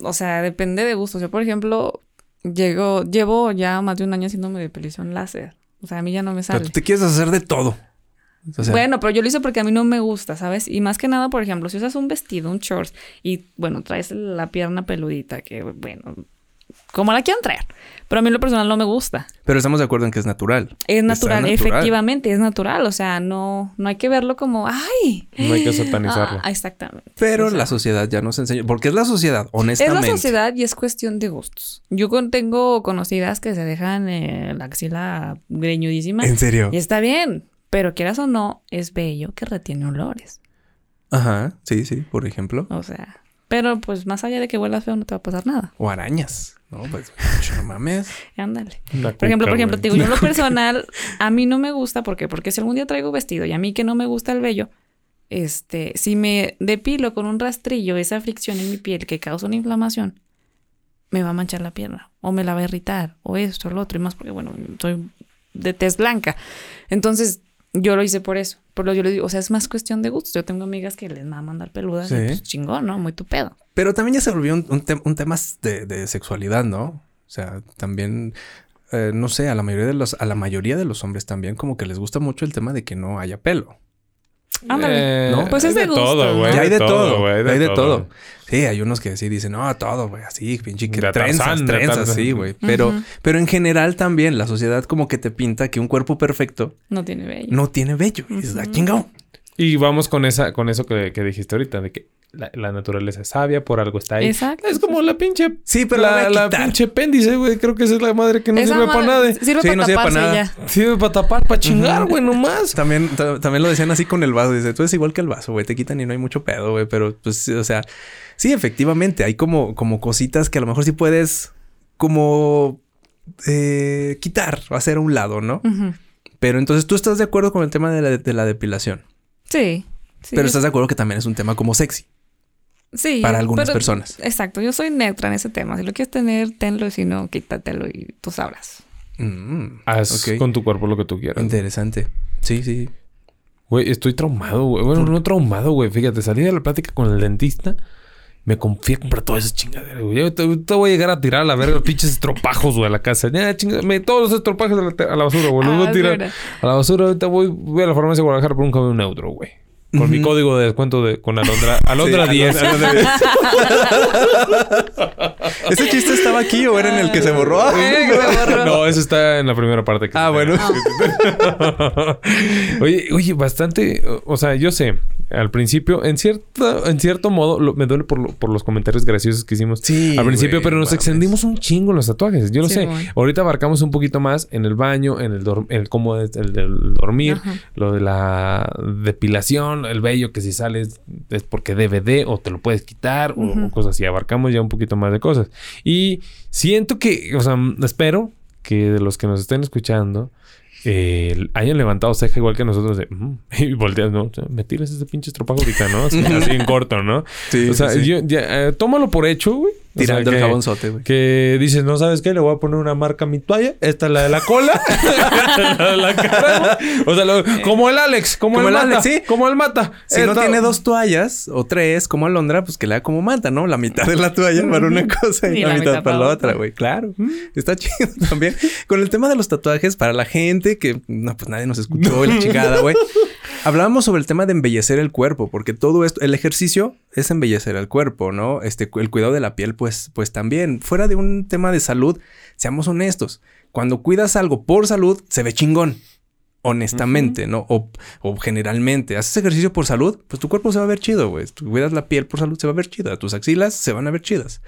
o sea, depende de gustos. Yo, por ejemplo, llego, llevo ya más de un año haciéndome depilación láser. O sea, a mí ya no me O sea, sale. tú te quieres hacer de todo. O sea, bueno, pero yo lo hice porque a mí no me gusta, ¿sabes? Y más que nada, por ejemplo, si usas un vestido, un shorts, y bueno, traes la pierna peludita, que bueno, como la quieran traer. Pero a mí lo personal no me gusta. pero estamos de acuerdo en que es natural. Es natural, efectivamente, es natural. O sea, no, no hay que verlo como, ¡ay! No hay que satanizarlo. Ah, exactamente. Pero O sea, la sociedad ya nos enseña. Porque es la sociedad, Es honestamente. la sociedad y es cuestión de gustos. Yo con- tengo conocidas que se dejan eh, la axila greñudísima. En serio. Y está bien, pero quieras o no, es bello que retiene olores. Ajá, sí, sí, por ejemplo. O sea, pero pues más allá de que huelas feo no te va a pasar nada. O arañas. No, pues, no mames. [laughs] Ándale. Por ejemplo, por ejemplo, te digo, yo en lo [laughs] personal, a mí no me gusta, ¿por qué? Porque si algún día traigo vestido y a mí que no me gusta el vello, este, si me depilo con un rastrillo esa fricción en mi piel que causa una inflamación, me va a manchar la pierna, o me la va a irritar, o esto, o lo otro, y más porque, bueno, soy de tez blanca. Entonces, yo lo hice por eso. Por lo yo le digo, o sea, es más cuestión de gustos. Yo tengo amigas que les va a mandar peludas, y pues chingón, ¿no? Muy tu pedo. Pero también ya se volvió un, un tem- un tema de, de sexualidad, ¿no? O sea, también, eh, no sé, a la mayoría de los, a la mayoría de los hombres también como que les gusta mucho el tema de que no haya pelo. Ándale. Eh, ¿No? Pues es de gusto, todo, güey. Ya hay de todo, güey, hay de todo. Sí, hay unos que sí dicen, no, todo, güey, así, pinche que De trenzas, Tarzán, de trenzas, Tarzán. sí, güey. Pero, pero en general también la sociedad como que te pinta que un cuerpo perfecto No tiene vello. no tiene vello. Y dices, ah, Ujú. chingado. Y vamos con esa, con eso que, que dijiste ahorita, de que la, la naturaleza es sabia, por algo está ahí. Exacto. Es como la pinche. Sí, pero la, la, pinche apéndice, güey. Creo que esa es la madre que no Esa sirve para nada. Sirve Sí, para no sirve para nada. ya. Sirve para tapar, para chingar, güey, nomás. También, ta- también lo decían así con el vaso. Dice, tú eres igual que el vaso, güey. Te quitan y no hay mucho pedo, güey. Pero, pues, sí, o sea, sí, efectivamente, hay como, como cositas que a lo mejor sí puedes como eh, quitar o hacer a un lado, ¿no? Pero entonces tú estás de acuerdo con el tema de la, de la depilación. Sí. sí, pero estás de acuerdo que también es un tema como sexy sí, para algunas pero- personas. Exacto. Yo soy neutra en ese tema. Si lo quieres tener, tenlo. Y si no, quítatelo y tú sabrás. Mm, Haz con tu cuerpo lo que tú quieras. Interesante. Sí, sí. Güey, estoy traumado, güey. Bueno, no traumado, güey. Fíjate, salí de la plática con el dentista. Me confié a comprar todas esas chingaderas, güey. Yo te, te voy a llegar a tirar a la verga los [laughs] pinches estropajos, güey, a la casa. Ya, chinga, me, todos los estropajos a la, a la basura, güey. Los A voy la a tirar basura. a la basura. Ahorita voy, voy a la farmacia de Guadalajara por un cambio neutro, güey. Con mi Ujú. código de descuento de, con Alondra, [laughs] Alondra Sí, 10. Alondra 10. [laughs] [laughs] [laughs] ¿Ese chiste estaba aquí o era en el que se borró? Que se borró. No, eso está en la primera parte. que Ah, se- bueno. [laughs] oye, oye, bastante. o- sea, yo sé, al principio, en cierto, en cierto modo, lo- me duele por, lo- por los comentarios graciosos que hicimos Sí, al principio, pero nos mames. extendimos un chingo en los tatuajes. Yo lo Sí, sé. Ahorita abarcamos un poquito más en el baño, en el, el cómo es el del dormir, Ajá. lo de la depilación, el vello que si sales es porque debe de o te lo puedes quitar o- o cosas así. Abarcamos ya un poquito más de cosas. Y siento que, o sea, espero que de los que nos estén escuchando eh, hayan levantado ceja igual que nosotros de "Mm", [laughs] y volteas, ¿no? O sea, me tiras ese pinche estropajo ahorita, ¿no? Así, [laughs] así en corto, ¿no? Sí, o sea, sí. yo- ya, eh, tómalo por hecho, güey. O sea, Tirando el que- jabonzote, güey. que dices, no sabes qué, le voy a poner una marca a mi toalla. Esta es la de la cola. la [laughs] de [laughs] la cara. O sea, lo- como el Alex, como, Como el, el mata. Alex, sí. Como el mata. Si no tiene dos toallas o tres, como Alondra, pues que le haga como manta, ¿no? La mitad de la toalla para una cosa y, Y la, la mitad, mitad para la otra, güey. Claro. Está [laughs] chido también. Con el tema de los tatuajes, para la gente que, no, pues nadie nos escuchó y la chingada, güey. Hablábamos sobre el tema de embellecer el cuerpo, porque todo esto, el ejercicio es embellecer el cuerpo, ¿no? Este, el cuidado de la piel, pues, pues también. Fuera de un tema de salud, seamos honestos. Cuando cuidas algo por salud, se ve chingón. Honestamente, ¿no? O, o generalmente, haces ejercicio por salud, pues tu cuerpo se va a ver chido, güey. Tú cuidas la piel por salud, se va a ver chida. Tus axilas se van a ver chidas.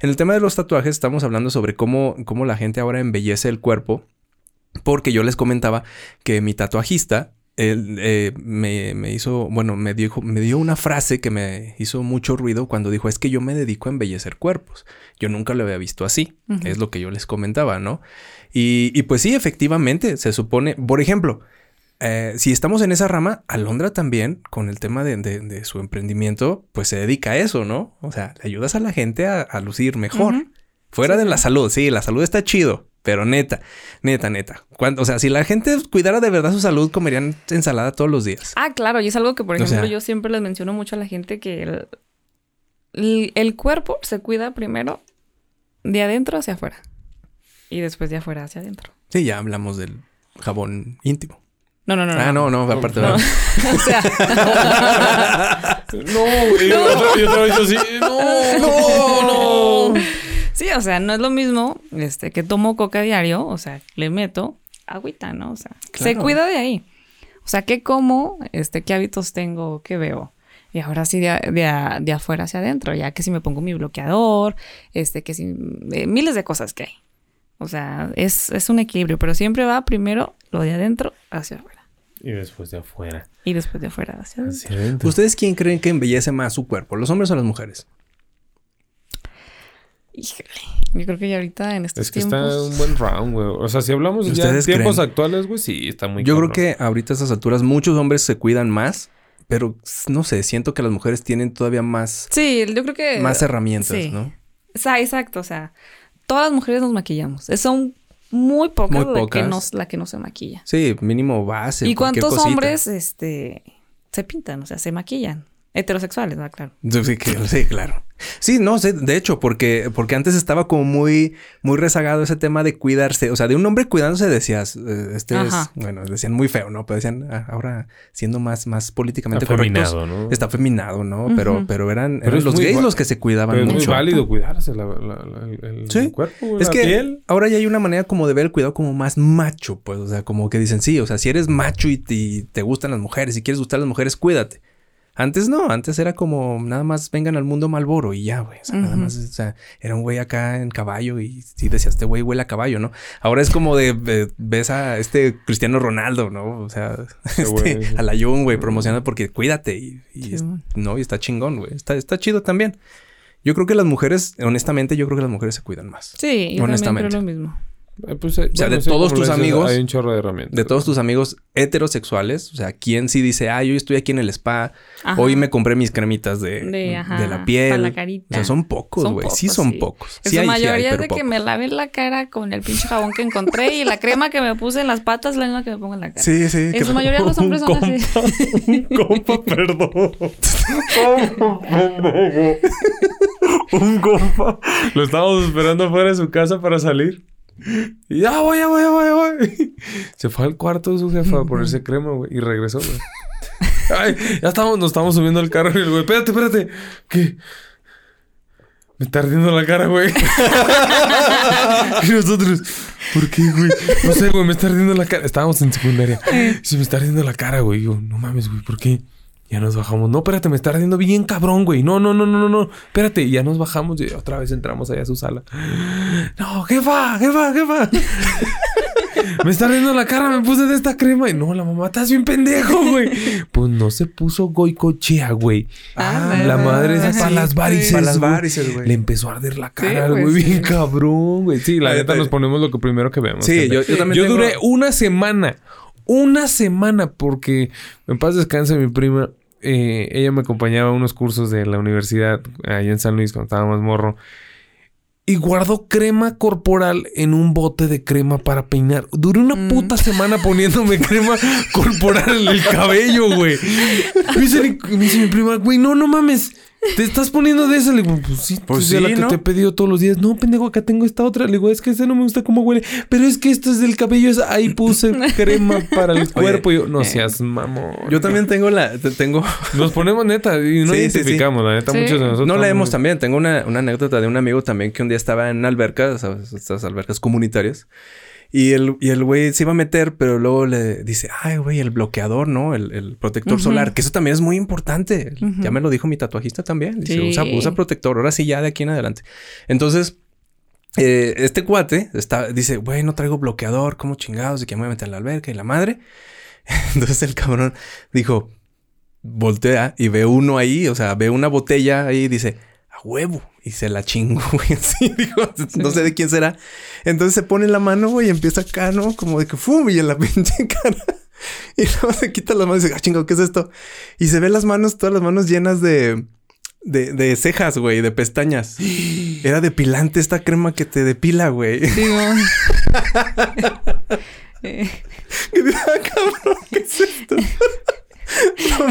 En el tema de los tatuajes, estamos hablando sobre cómo, cómo la gente ahora embellece el cuerpo. Porque yo les comentaba que mi tatuajista él, eh, me, me hizo, bueno, me dijo, me dio una frase que me hizo mucho ruido cuando dijo, es que yo me dedico a embellecer cuerpos. Yo nunca lo había visto así. Es lo que yo les comentaba, ¿no? Y, y pues sí, efectivamente, se supone, por ejemplo, eh, si estamos en esa rama, Alondra también, con el tema de, de- de su emprendimiento, pues se dedica a eso, ¿no? O sea, le ayudas a la gente a, a lucir mejor. Fuera Sí, de la salud, sí, la salud está chido, pero neta, neta, neta. Cuando, o sea, si la gente cuidara de verdad su salud, comerían ensalada todos los días. Ah, claro, y es algo que, por O ejemplo, sea- yo siempre les menciono mucho a la gente que el, el- el cuerpo se cuida primero de adentro hacia afuera y después de afuera hacia adentro. Sí, ya hablamos del jabón íntimo. No, no, no. ah, no, no, aparte. No. ¿verdad? [laughs] o sea, [laughs] No, güey. [laughs] Y otra- y otra vez yo así. No, no, no. Sí, o sea, no es lo mismo este que tomo coca diario, o sea, le meto agüita, ¿no? O sea, se cuida de ahí. O sea, qué como, este, qué hábitos tengo, qué veo. Y ahora sí de, de, de afuera hacia adentro, ya que si me pongo mi bloqueador, este, que si eh, miles de cosas que hay. O sea, es, es un equilibrio, pero siempre va primero lo de adentro hacia afuera. Y después de afuera. Y después de afuera hacia adentro. Hacia adentro. ¿Ustedes quién creen que embellece más su cuerpo, los hombres o las mujeres? Híjole. Yo creo que ya ahorita en estos Es que tiempos. está un buen round, güey. O sea, si hablamos ya en ¿Ustedes tiempos creen? actuales, güey, sí, está muy Yo cabrón. creo que ahorita a estas alturas muchos hombres se cuidan más, pero no sé, siento que las mujeres tienen todavía más, Sí, yo creo que. más herramientas, sí. ¿no? O sea, exacto. O sea, todas las mujeres nos maquillamos. Es- Son muy pocas, Muy la que pocas. nos, la que no se maquilla. Sí, mínimo base. ¿Y cuántos cosita. hombres este, se pintan? O sea, se maquillan. Heterosexuales, ¿verdad? Claro. Sí, que- sí, claro. Sí, no sé, de hecho, porque, porque antes estaba como muy, muy rezagado ese tema de cuidarse. O sea, de un hombre cuidándose decías, eh, este Ajá. es, bueno, decían muy feo, ¿no? Pero decían, ah, ahora siendo más, más políticamente Afeminado, correctos, ¿no? está afeminado, ¿no? Pero, pero eran, Pero eran los gays los que se cuidaban Pero es muy mucho. válido cuidarse la, la- la- el, cuerpo, Es la que piel. ahora ya hay una manera como de ver el cuidado como más macho, pues, o sea, como que dicen, sí, o sea, si eres macho y te, y te gustan las mujeres, si quieres gustar a las mujeres, cuídate. Antes no, antes era como nada más vengan al mundo Malboro y ya, güey. O sea, nada más, o sea, era un güey acá en caballo y sí decía, este güey huele a caballo, ¿no? Ahora es como de, de- ves a este Cristiano Ronaldo, ¿no? O sea, [laughs] este, a la Jung, güey, promocionando porque cuídate y, y es- no, y está chingón, güey. Está, está chido también. Yo creo que las mujeres, honestamente, yo creo que las mujeres se cuidan más. Sí, yo Honestamente. creo lo mismo. Eh, pues, eh, O sea, de sí, todos tus amigos- Hay un chorro de herramientas. de todos tus amigos heterosexuales, o sea, ¿quién sí dice, ah, yo estoy aquí en el spa, Ajá. hoy me compré mis cremitas de, De, ajá, de la piel? para la carita. O sea, son pocos, güey. Sí son sí. pocos. En Sí su hay, sí hay, mayoría es de que pocos. me laven la cara con el pinche jabón que encontré y la crema que me puse en las patas es la misma que me pongo en la cara. Sí, sí. En que- su mayoría los [laughs] hombres son así. compa, [laughs] [laughs] perdón. un compa. Lo estábamos esperando afuera de su casa para salir. [laughs] Y ya voy, ya voy, ya voy, ya voy. [laughs] Se fue al cuarto de su jefa a ponerse crema, güey. Y regresó, güey. [laughs] Ay, ya estamos, nos estamos subiendo al carro y el güey, espérate, espérate. ¿Qué? Me está ardiendo la cara, güey. y nosotros, ¿por qué, güey? No sé, güey, me está ardiendo la cara. Estábamos en secundaria. Sí, me está ardiendo la cara, güey. Yo, no mames, güey, ¿por qué? Ya nos bajamos. No, espérate, me está ardiendo bien cabrón, güey. No, no, no, no, no, no. Espérate. Y ya nos bajamos y otra vez entramos allá a su sala. No, jefa, jefa, jefa. [laughs] me está ardiendo la cara, me puse de esta crema. Y no, la mamá, estás bien pendejo, güey. Pues no se puso goicochea, güey. Ah, la madre es para las varices. Para las varices, güey. Le empezó a arder la cara, pues, güey. sí. bien cabrón, güey. Sí, la neta nos ponemos lo que primero que vemos. Sí, yo- yo también Yo tengo- duré una semana. Una semana porque en paz descanse mi prima. Eh, ella me acompañaba a unos cursos de la universidad allá en San Luis cuando estaba más morro. Y guardó crema corporal en un bote de crema para peinar. Duré una Mm. puta semana poniéndome [laughs] crema corporal en el cabello, güey. Me dice, me dice mi prima, güey, no, no mames. ¿Te estás poniendo de esa? Le digo, pues sí, Pues de la sí, que ¿no? te he pedido todos los días. No, pendejo, acá tengo esta otra. Le digo, es que esta no me gusta cómo huele. Pero es que esto es del cabello. es- Ahí puse [laughs] crema para el cuerpo. Y yo, no seas mamón. Yo también tengo la... te- Tengo... [laughs] Nos ponemos neta y no Sí, sí, sí. identificamos. La neta, Sí. muchos de nosotros. No leemos estamos- también. Tengo una, una anécdota de un amigo también que un día estaba en una alberca, ¿sabes? estas albercas comunitarias. Y el, y el güey se iba a meter, pero luego le dice, ay, güey, el bloqueador, ¿no? El, el protector solar, que eso también es muy importante. Ya me lo dijo mi tatuajista también. Dice, Sí. usa, usa protector. Ahora sí, ya de aquí en adelante. Entonces, eh, este cuate está, dice, güey, no traigo bloqueador, ¿cómo chingados? ¿De que me voy a meter en la alberca y la madre? [laughs] Entonces el cabrón dijo, voltea y ve uno ahí, o sea, ve una botella ahí y dice, a huevo. Y se la chingo, [laughs] güey. Así dijo, no sé de quién será. Entonces se pone la mano, güey, y empieza acá, ¿no? Como de que fum, y en la [laughs] pinche cara. Y luego se quita las manos y dice, ah, chingo, ¿qué es esto? Y se ve las manos, todas las manos llenas de, de, de cejas, güey, de pestañas. Era depilante esta crema que te depila, güey. Sí, güey. [laughs] Eh, ah, cabrón, ¿qué es esto?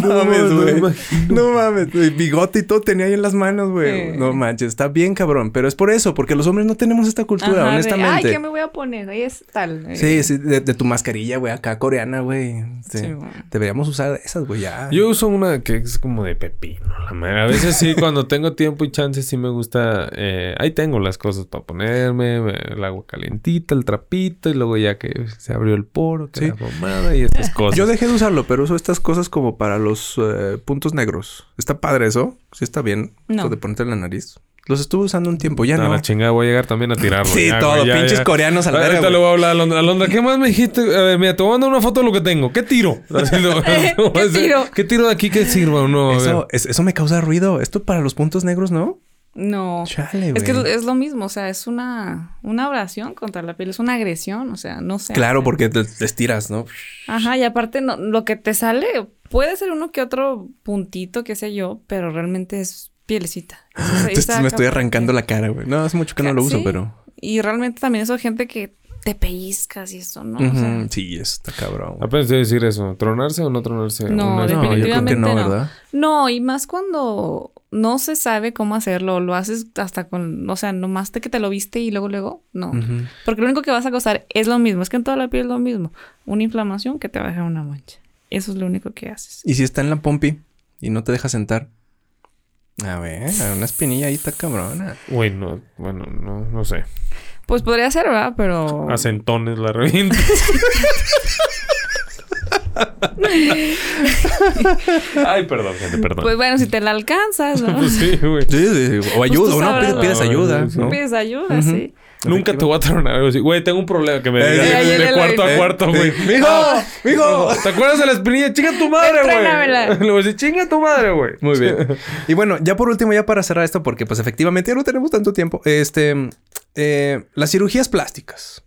No mames, güey. No mames, güey. Bigote y todo tenía ahí en las manos, güey. No manches, está bien cabrón. Pero es por eso, porque los hombres no tenemos esta cultura, ajá, de, Ay, honestamente. ¿qué me voy a poner? Ahí es tal. Eh, Sí, sí, de, de tu mascarilla, güey, acá coreana, güey. Sí. Sí, güey. Deberíamos usar esas, güey, ya. Yo uso una que es como de pepino. La madre. A veces sí, [laughs] cuando tengo tiempo y chance, sí me gusta. eh, ahí tengo las cosas para ponerme, me- el agua calientita, el trapito, y luego ya que se abrió el poro, que Sí. la pomada y estas [laughs] cosas. Yo dejé de usarlo, pero uso estas cosas como para los eh, puntos negros. ¿Está padre eso? Sí está bien. No. Esto de ponerte en la nariz. Los estuve usando un tiempo, ya A no. la chingada voy a llegar también a tirarlo. [laughs] Sí, ya, todo. güey, ya, pinches ya. coreanos a la Ahorita verga, le voy a hablar a Alondra. Alondra, ¿qué más me dijiste? A ver, mira, te voy a mandar una foto de lo que tengo. ¿Qué tiro? [laughs] [laughs] ¿Qué tiro? ¿Qué tiro de aquí que sirva o no? A. Eso, es- eso me causa ruido. Esto para los puntos negros, ¿no? No. Chale, Es que es lo mismo, o sea, es una, una oración contra la piel, es una agresión, o sea, no sé. Claro, porque te, te estiras, ¿no? Ajá, y aparte no, lo que te sale puede ser uno que otro puntito, qué sé yo, pero realmente es pielecita. Es [laughs] Entonces me estoy arrancando la cara, güey. No, hace mucho que no lo uso, Sí. pero... Y realmente también eso gente que te pellizcas y eso, ¿no? O sea, Ujú, Sí, eso está cabrón. Apenas te a decir eso. ¿Tronarse o no tronarse? No, Una- No, yo creo que definitivamente no, no. ¿verdad? No, y más cuando no se sabe cómo hacerlo, lo haces hasta con, o sea, nomás de que te lo viste y luego, luego, no. Porque lo único que vas a causar es lo mismo, es que en toda la piel es lo mismo. Una inflamación que te va a dejar una mancha. Eso es lo único que haces. Y si está en la pompi y no te deja sentar. A ver, una espinilla ahí está cabrona. Uy, no. Bueno, no, no sé. Pues podría ser, ¿verdad? Pero... A centones la revienta. [laughs] Ay, perdón, gente, perdón. Pues bueno, si te la alcanzas, ¿no? Pues sí, güey. Sí, sí, sí. O Pues ayuda, tú o no, pides, ayuda. ¿no? Pides ayuda, sí. Nunca te voy a tronar. Güey, tengo un problema que me Eh, diga sí, de, cuarto a cuarto, güey. ¡Mijo! Ah, ¡Mijo! ¿Te acuerdas de la espinilla? ¡Chinga tu madre, güey! [laughs] Le voy a decir, ¡chinga tu madre, güey! Muy bien. Y bueno, ya por último, ya para cerrar esto, porque pues efectivamente ya no tenemos tanto tiempo. Este, eh, las cirugías plásticas.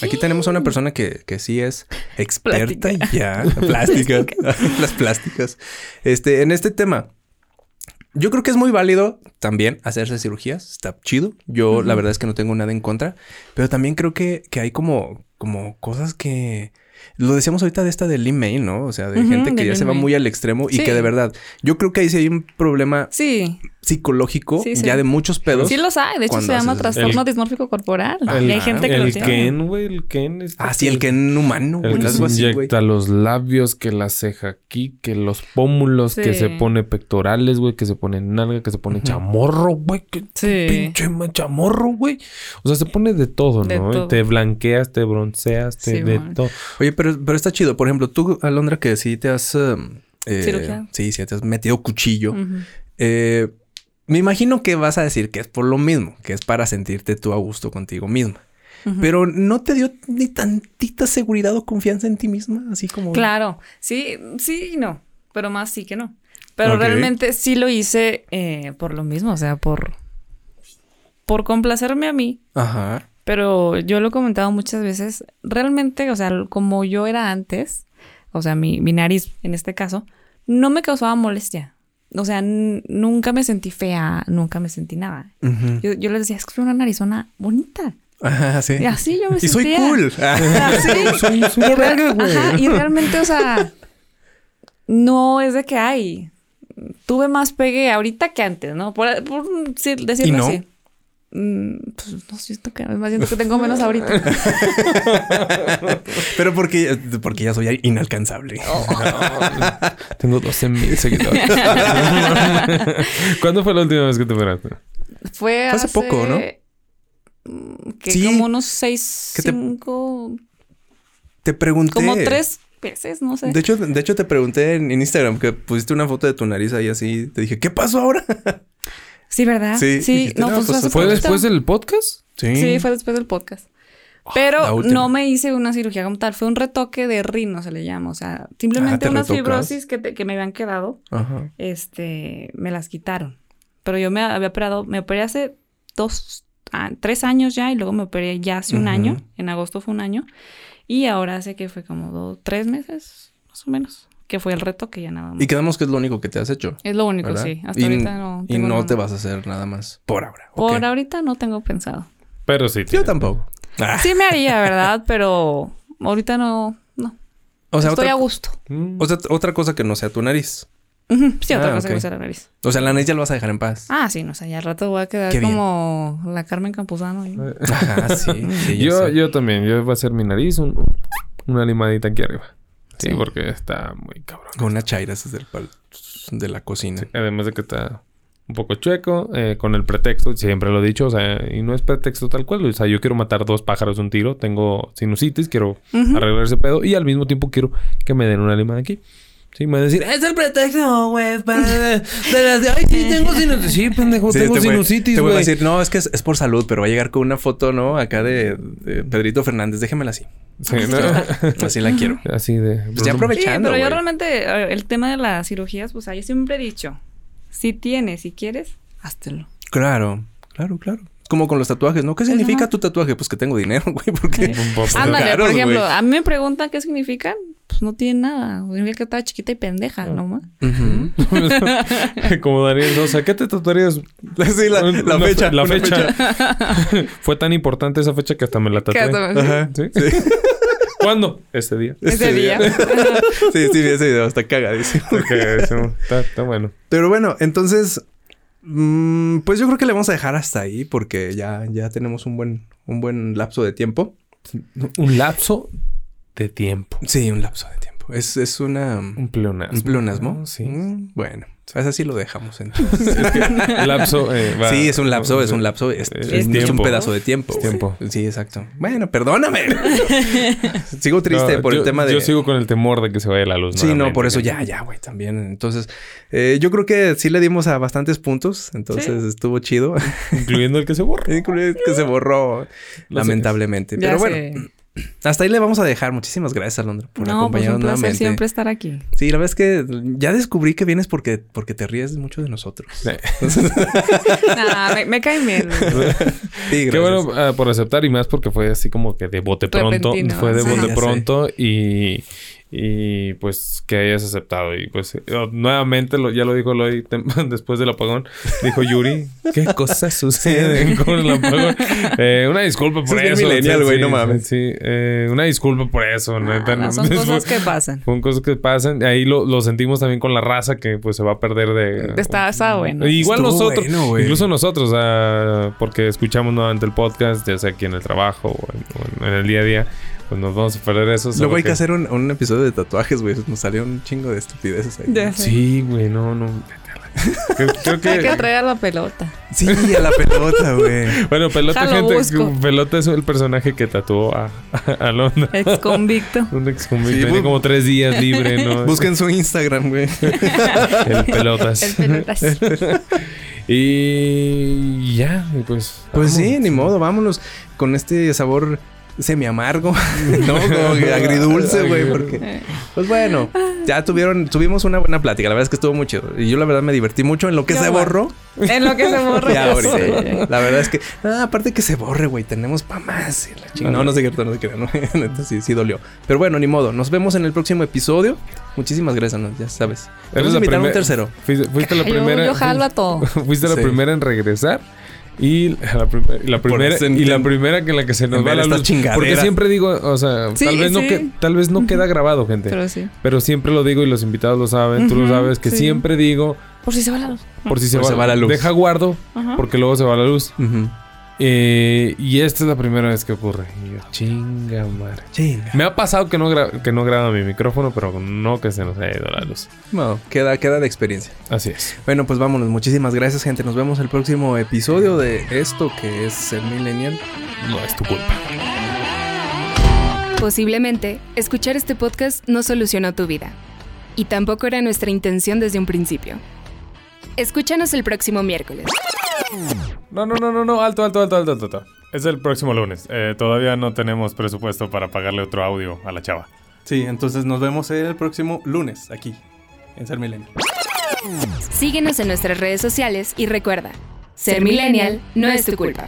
Aquí tenemos a una persona que, que sí es [laughs] experta Plástica. ya. [laughs] Plástica. [laughs] las plásticas. Este, en este tema. Yo creo que es muy válido también hacerse cirugías. Está chido. Yo la verdad es que no tengo nada en contra. Pero también creo que, que hay como, como cosas que... Lo decíamos ahorita de esta del email, ¿no? O sea, de gente que ya se va muy al extremo y que de verdad... Yo creo que ahí sí hay un problema Sí, psicológico Sí, sí. ya de muchos pedos. sí los hay. De hecho, se llama trastorno el- dismórfico corporal. Ah, y hay gente que lo el tiene. Ken, güey, el Ken. este Ah, sí, el que en humano, El güey. que se así, inyecta los labios, que la ceja aquí, que los pómulos, que se pone pectorales, güey, que se pone nalga, que se pone chamorro, güey, que Sí. pinche chamorro, güey. O sea, se pone de todo, De ¿no? todo. Te blanqueas, te bronceas, te Sí, de todo. Oye, pero, pero está chido. Por ejemplo, tú, Alondra, que sí te has... eh, ¿Cirugía? Sí, sí, te has metido cuchillo. Eh, me imagino que vas a decir que es por lo mismo, que es para sentirte tú a gusto contigo misma. Pero ¿no te dio ni tantita seguridad o confianza en ti misma? Así como... Claro, sí, sí y no, pero más sí que no. Pero realmente sí lo hice eh, por lo mismo, o sea, por, por complacerme a mí. Ajá. Pero yo lo he comentado muchas veces, realmente, o sea, como yo era antes, o sea, mi, mi nariz en este caso, no me causaba molestia. O sea, nunca me sentí fea, nunca me sentí nada. Yo, yo les decía, es que soy una narizona bonita. Ajá, sí. Y así yo me Y soy sentía. cool. [laughs] Así. Soy. Ajá, y realmente, o sea, no es de que hay. Tuve más pegue ahorita que antes, ¿no? Por, por sí, decirlo ¿Y no? así. Mm, pues no siento que, más siento que tengo menos ahorita. [laughs] Pero porque, porque ya soy inalcanzable. [laughs] Tengo 12 mil seguidores. [laughs] ¿Cuándo fue la última vez que te operaste? Fue hace poco, ¿no? ¿no? Que Sí. como unos seis, Que te- cinco, Te pregunté. como tres veces, no sé. De hecho, de hecho, te pregunté en, en Instagram que pusiste una foto de tu nariz ahí así. Te dije, ¿qué pasó ahora? Sí, ¿verdad? Sí, Sí, no, pues, pues, ¿Fue después del podcast? Sí, fue después del podcast. la Pero no me hice una cirugía como tal, fue un retoque de rino, se le llama. O sea, simplemente Ah, ¿te unas retocas? fibrosis que, te- que me habían quedado, Ajá. este, me las quitaron. Pero yo me había operado, me operé hace dos, ah, tres años ya y luego me operé ya hace un año, en agosto fue un año. Y ahora hace que fue como dos, tres meses, más o menos, que fue el retoque ya nada más. Y quedamos que es lo único que te has hecho. Es lo único, ¿verdad? sí. Hasta y, ahorita no. Y no nada te vas a hacer nada más por ahora. Por Ok. ahorita no tengo pensado. Pero sí. Yo tampoco. Ah, Sí me haría, ¿verdad? [laughs] Pero ahorita no, no. O sea, Estoy otra, a gusto. Mm. o sea, otra cosa que no sea tu nariz. Sí, otra Ah, cosa que sea la nariz. O sea, la nariz ya lo vas a dejar en paz. Ah, sí, no sé, ya al rato voy a quedar como la Carmen Campuzano. ¿eh? Ajá, sí. sí [laughs] yo yo, también. Yo voy a hacer mi nariz un- un- una limadita aquí arriba. Sí, Sí. porque está muy cabrón. Con una chaira ese es del pal- de la cocina. Además de que está un poco chueco, eh, con el pretexto, siempre lo he dicho, o sea, y no es pretexto tal cual, o sea, yo quiero matar dos pájaros de un tiro, tengo sinusitis, quiero arreglar ese pedo y al mismo tiempo quiero que me den una limada aquí. Sí, me van a decir, es el pretexto, güey, para de las de, ay, sí, tengo sinusitis. Sí, pendejo, Sí, tengo te sinusitis, Te voy a güey. decir, no, es que es, es por salud, pero va a llegar con una foto, ¿no? Acá de, de Pedrito Fernández. Déjemela así. Sí, ¿no? [laughs] Así la quiero. Así de... Pues ya Bruno- Sí, aprovechando. pero yo güey. realmente, el tema de las cirugías, pues ah, yo siempre he dicho, si tienes, si quieres, háztelo. Claro, claro, claro. Como con los tatuajes, ¿no? ¿Qué significa Ajá. tu tatuaje? Pues que tengo dinero, [laughs] güey, porque... Ándale, caros, por ejemplo, güey. a mí me preguntan qué significan, pues no tiene nada. Mira que estaba chiquita y pendeja, ¿no? ma? Ujú. [laughs] Como Daniel Sosa, ¿qué te tatuarías? [laughs] Sí, la, la Una fecha. fe- la fecha. Fue tan importante esa fecha que hasta me la tatué. Ajá. ¿Sí? ¿Cuándo? Ese día. Ese día. Sí, sí, vi ese video. Está cagadísimo. Está, está bueno. Pero bueno, entonces... mm, pues yo creo que le vamos a dejar hasta ahí porque ya, ya tenemos un buen, un buen lapso de tiempo. Un lapso de tiempo. Sí, un lapso de tiempo. Es, es una... Un pleonasmo. ¿Un pleonasmo? Sí. Mm, bueno, pues así lo dejamos [laughs] entonces. lapso. eh, va- sí, es un lapso, es un lapso. Es, Es es un pedazo de tiempo. Es tiempo. Sí, exacto. Bueno, perdóname. [laughs] sigo triste No, por yo- el tema de... Yo sigo con el temor de que se vaya la luz. Sí, no, por eso ya, ya, güey, también. Entonces, eh, yo creo que sí le dimos a bastantes puntos. Entonces estuvo chido. Incluyendo el que se borra. [laughs] Incluido que se borró, lamentablemente. Ya Pero bueno, sé. Hasta ahí le vamos a dejar. Muchísimas gracias, Alondra, por No, pues acompañarnos un placer nuevamente. siempre estar aquí. Sí, la verdad es que ya descubrí que vienes porque, porque te ríes mucho de nosotros. [laughs] Nah, me, me cae bien. Sí, Qué bueno ah, por aceptar y más porque fue así como que de bote pronto. Repentino. Fue de Sí. bote pronto y, y pues que hayas aceptado. Y pues eh, nuevamente, lo, ya lo dijo Loy [laughs] tem- después del apagón, dijo Yuri, [laughs] ¿qué cosas suceden con el apagón? Eh, una disculpa por Eso es bien eso. millennial, sí, güey, sí, no mames. Sí, eh, una disculpa por eso. neta. Ah, son cosas [laughs] que pasan. Son cosas que pasan. Ahí lo, lo sentimos también con la raza que pues se va a perder de... Está, está bueno. Igual Estuvo nosotros, bueno, incluso nosotros, ah, porque escuchamos nuevamente el podcast, ya sea aquí en el trabajo o en, o en el día a día, pues nos vamos a perder eso. Luego hay que hacer un, un episodio de tatuajes, güey. Nos salió un chingo de estupideces ahí. Ya. Sí, güey, no, no. [laughs] Creo, creo Hay que que... traer a la pelota. Sí, a la pelota, güey. [laughs] Bueno, Pelota, gente, busco. Pelota es el personaje que tatuó a, a Londra. Ex convicto. [laughs] Un ex convicto. Sí, bu- como tres días libre, ¿no? Busquen su Instagram, güey. el Pelotas. El pelotas. Y ya, pues... Pues sí, ni modo, vámonos con este sabor semi amargo, [laughs] ¿no? Como que agridulce, güey, porque pues bueno, ya tuvieron tuvimos una buena plática, la verdad es que estuvo muy chido y yo la verdad me divertí mucho en lo que se bueno. borró. En lo que se. [laughs] Ya ahorita. sé. La verdad es que ah, aparte que se borre, güey, tenemos pa más. la. No, no sé qué, no sé qué, no, [laughs] sí, sí dolió. Pero bueno, ni modo, nos vemos en el próximo episodio. Muchísimas gracias, ¿no? ya sabes. Eres Vamos a la invitar a un primer- tercero. Fuiste, fuiste la Yo- primera. Yo jalo a todo. Fuiste la Sí. primera en regresar. Y la, prim- y la primera y la primera que la que se nos va la luz. Porque siempre digo, o sea, Sí, tal vez no que, tal vez no queda grabado, gente. Pero, Pero siempre lo digo y los invitados lo saben, tú lo sabes, que sí. siempre digo, Por si se va la luz. por si se, Por va, se va la luz. Deja guardo, Ajá. porque luego se va la luz. Ujú. Eh, y esta es la primera vez que ocurre. Y yo, chinga madre. Chinga. Me ha pasado que no, que no graba mi micrófono, pero no que se nos haya ido la luz. No, queda, queda de experiencia. Así es. Bueno, pues vámonos. Muchísimas gracias, gente. Nos vemos el próximo episodio de esto que es el Millennial. No es tu culpa. Posiblemente, escuchar este podcast no solucionó tu vida. Y tampoco era nuestra intención desde un principio. Escúchanos el próximo miércoles. No, no, no, no, no, alto, alto, alto, alto, alto. alto. Es el próximo lunes. Eh, todavía no tenemos presupuesto para pagarle otro audio a la chava. Sí, entonces nos vemos el próximo lunes aquí en Ser Millennial. Síguenos en nuestras redes sociales y recuerda, ser millennial no es tu culpa.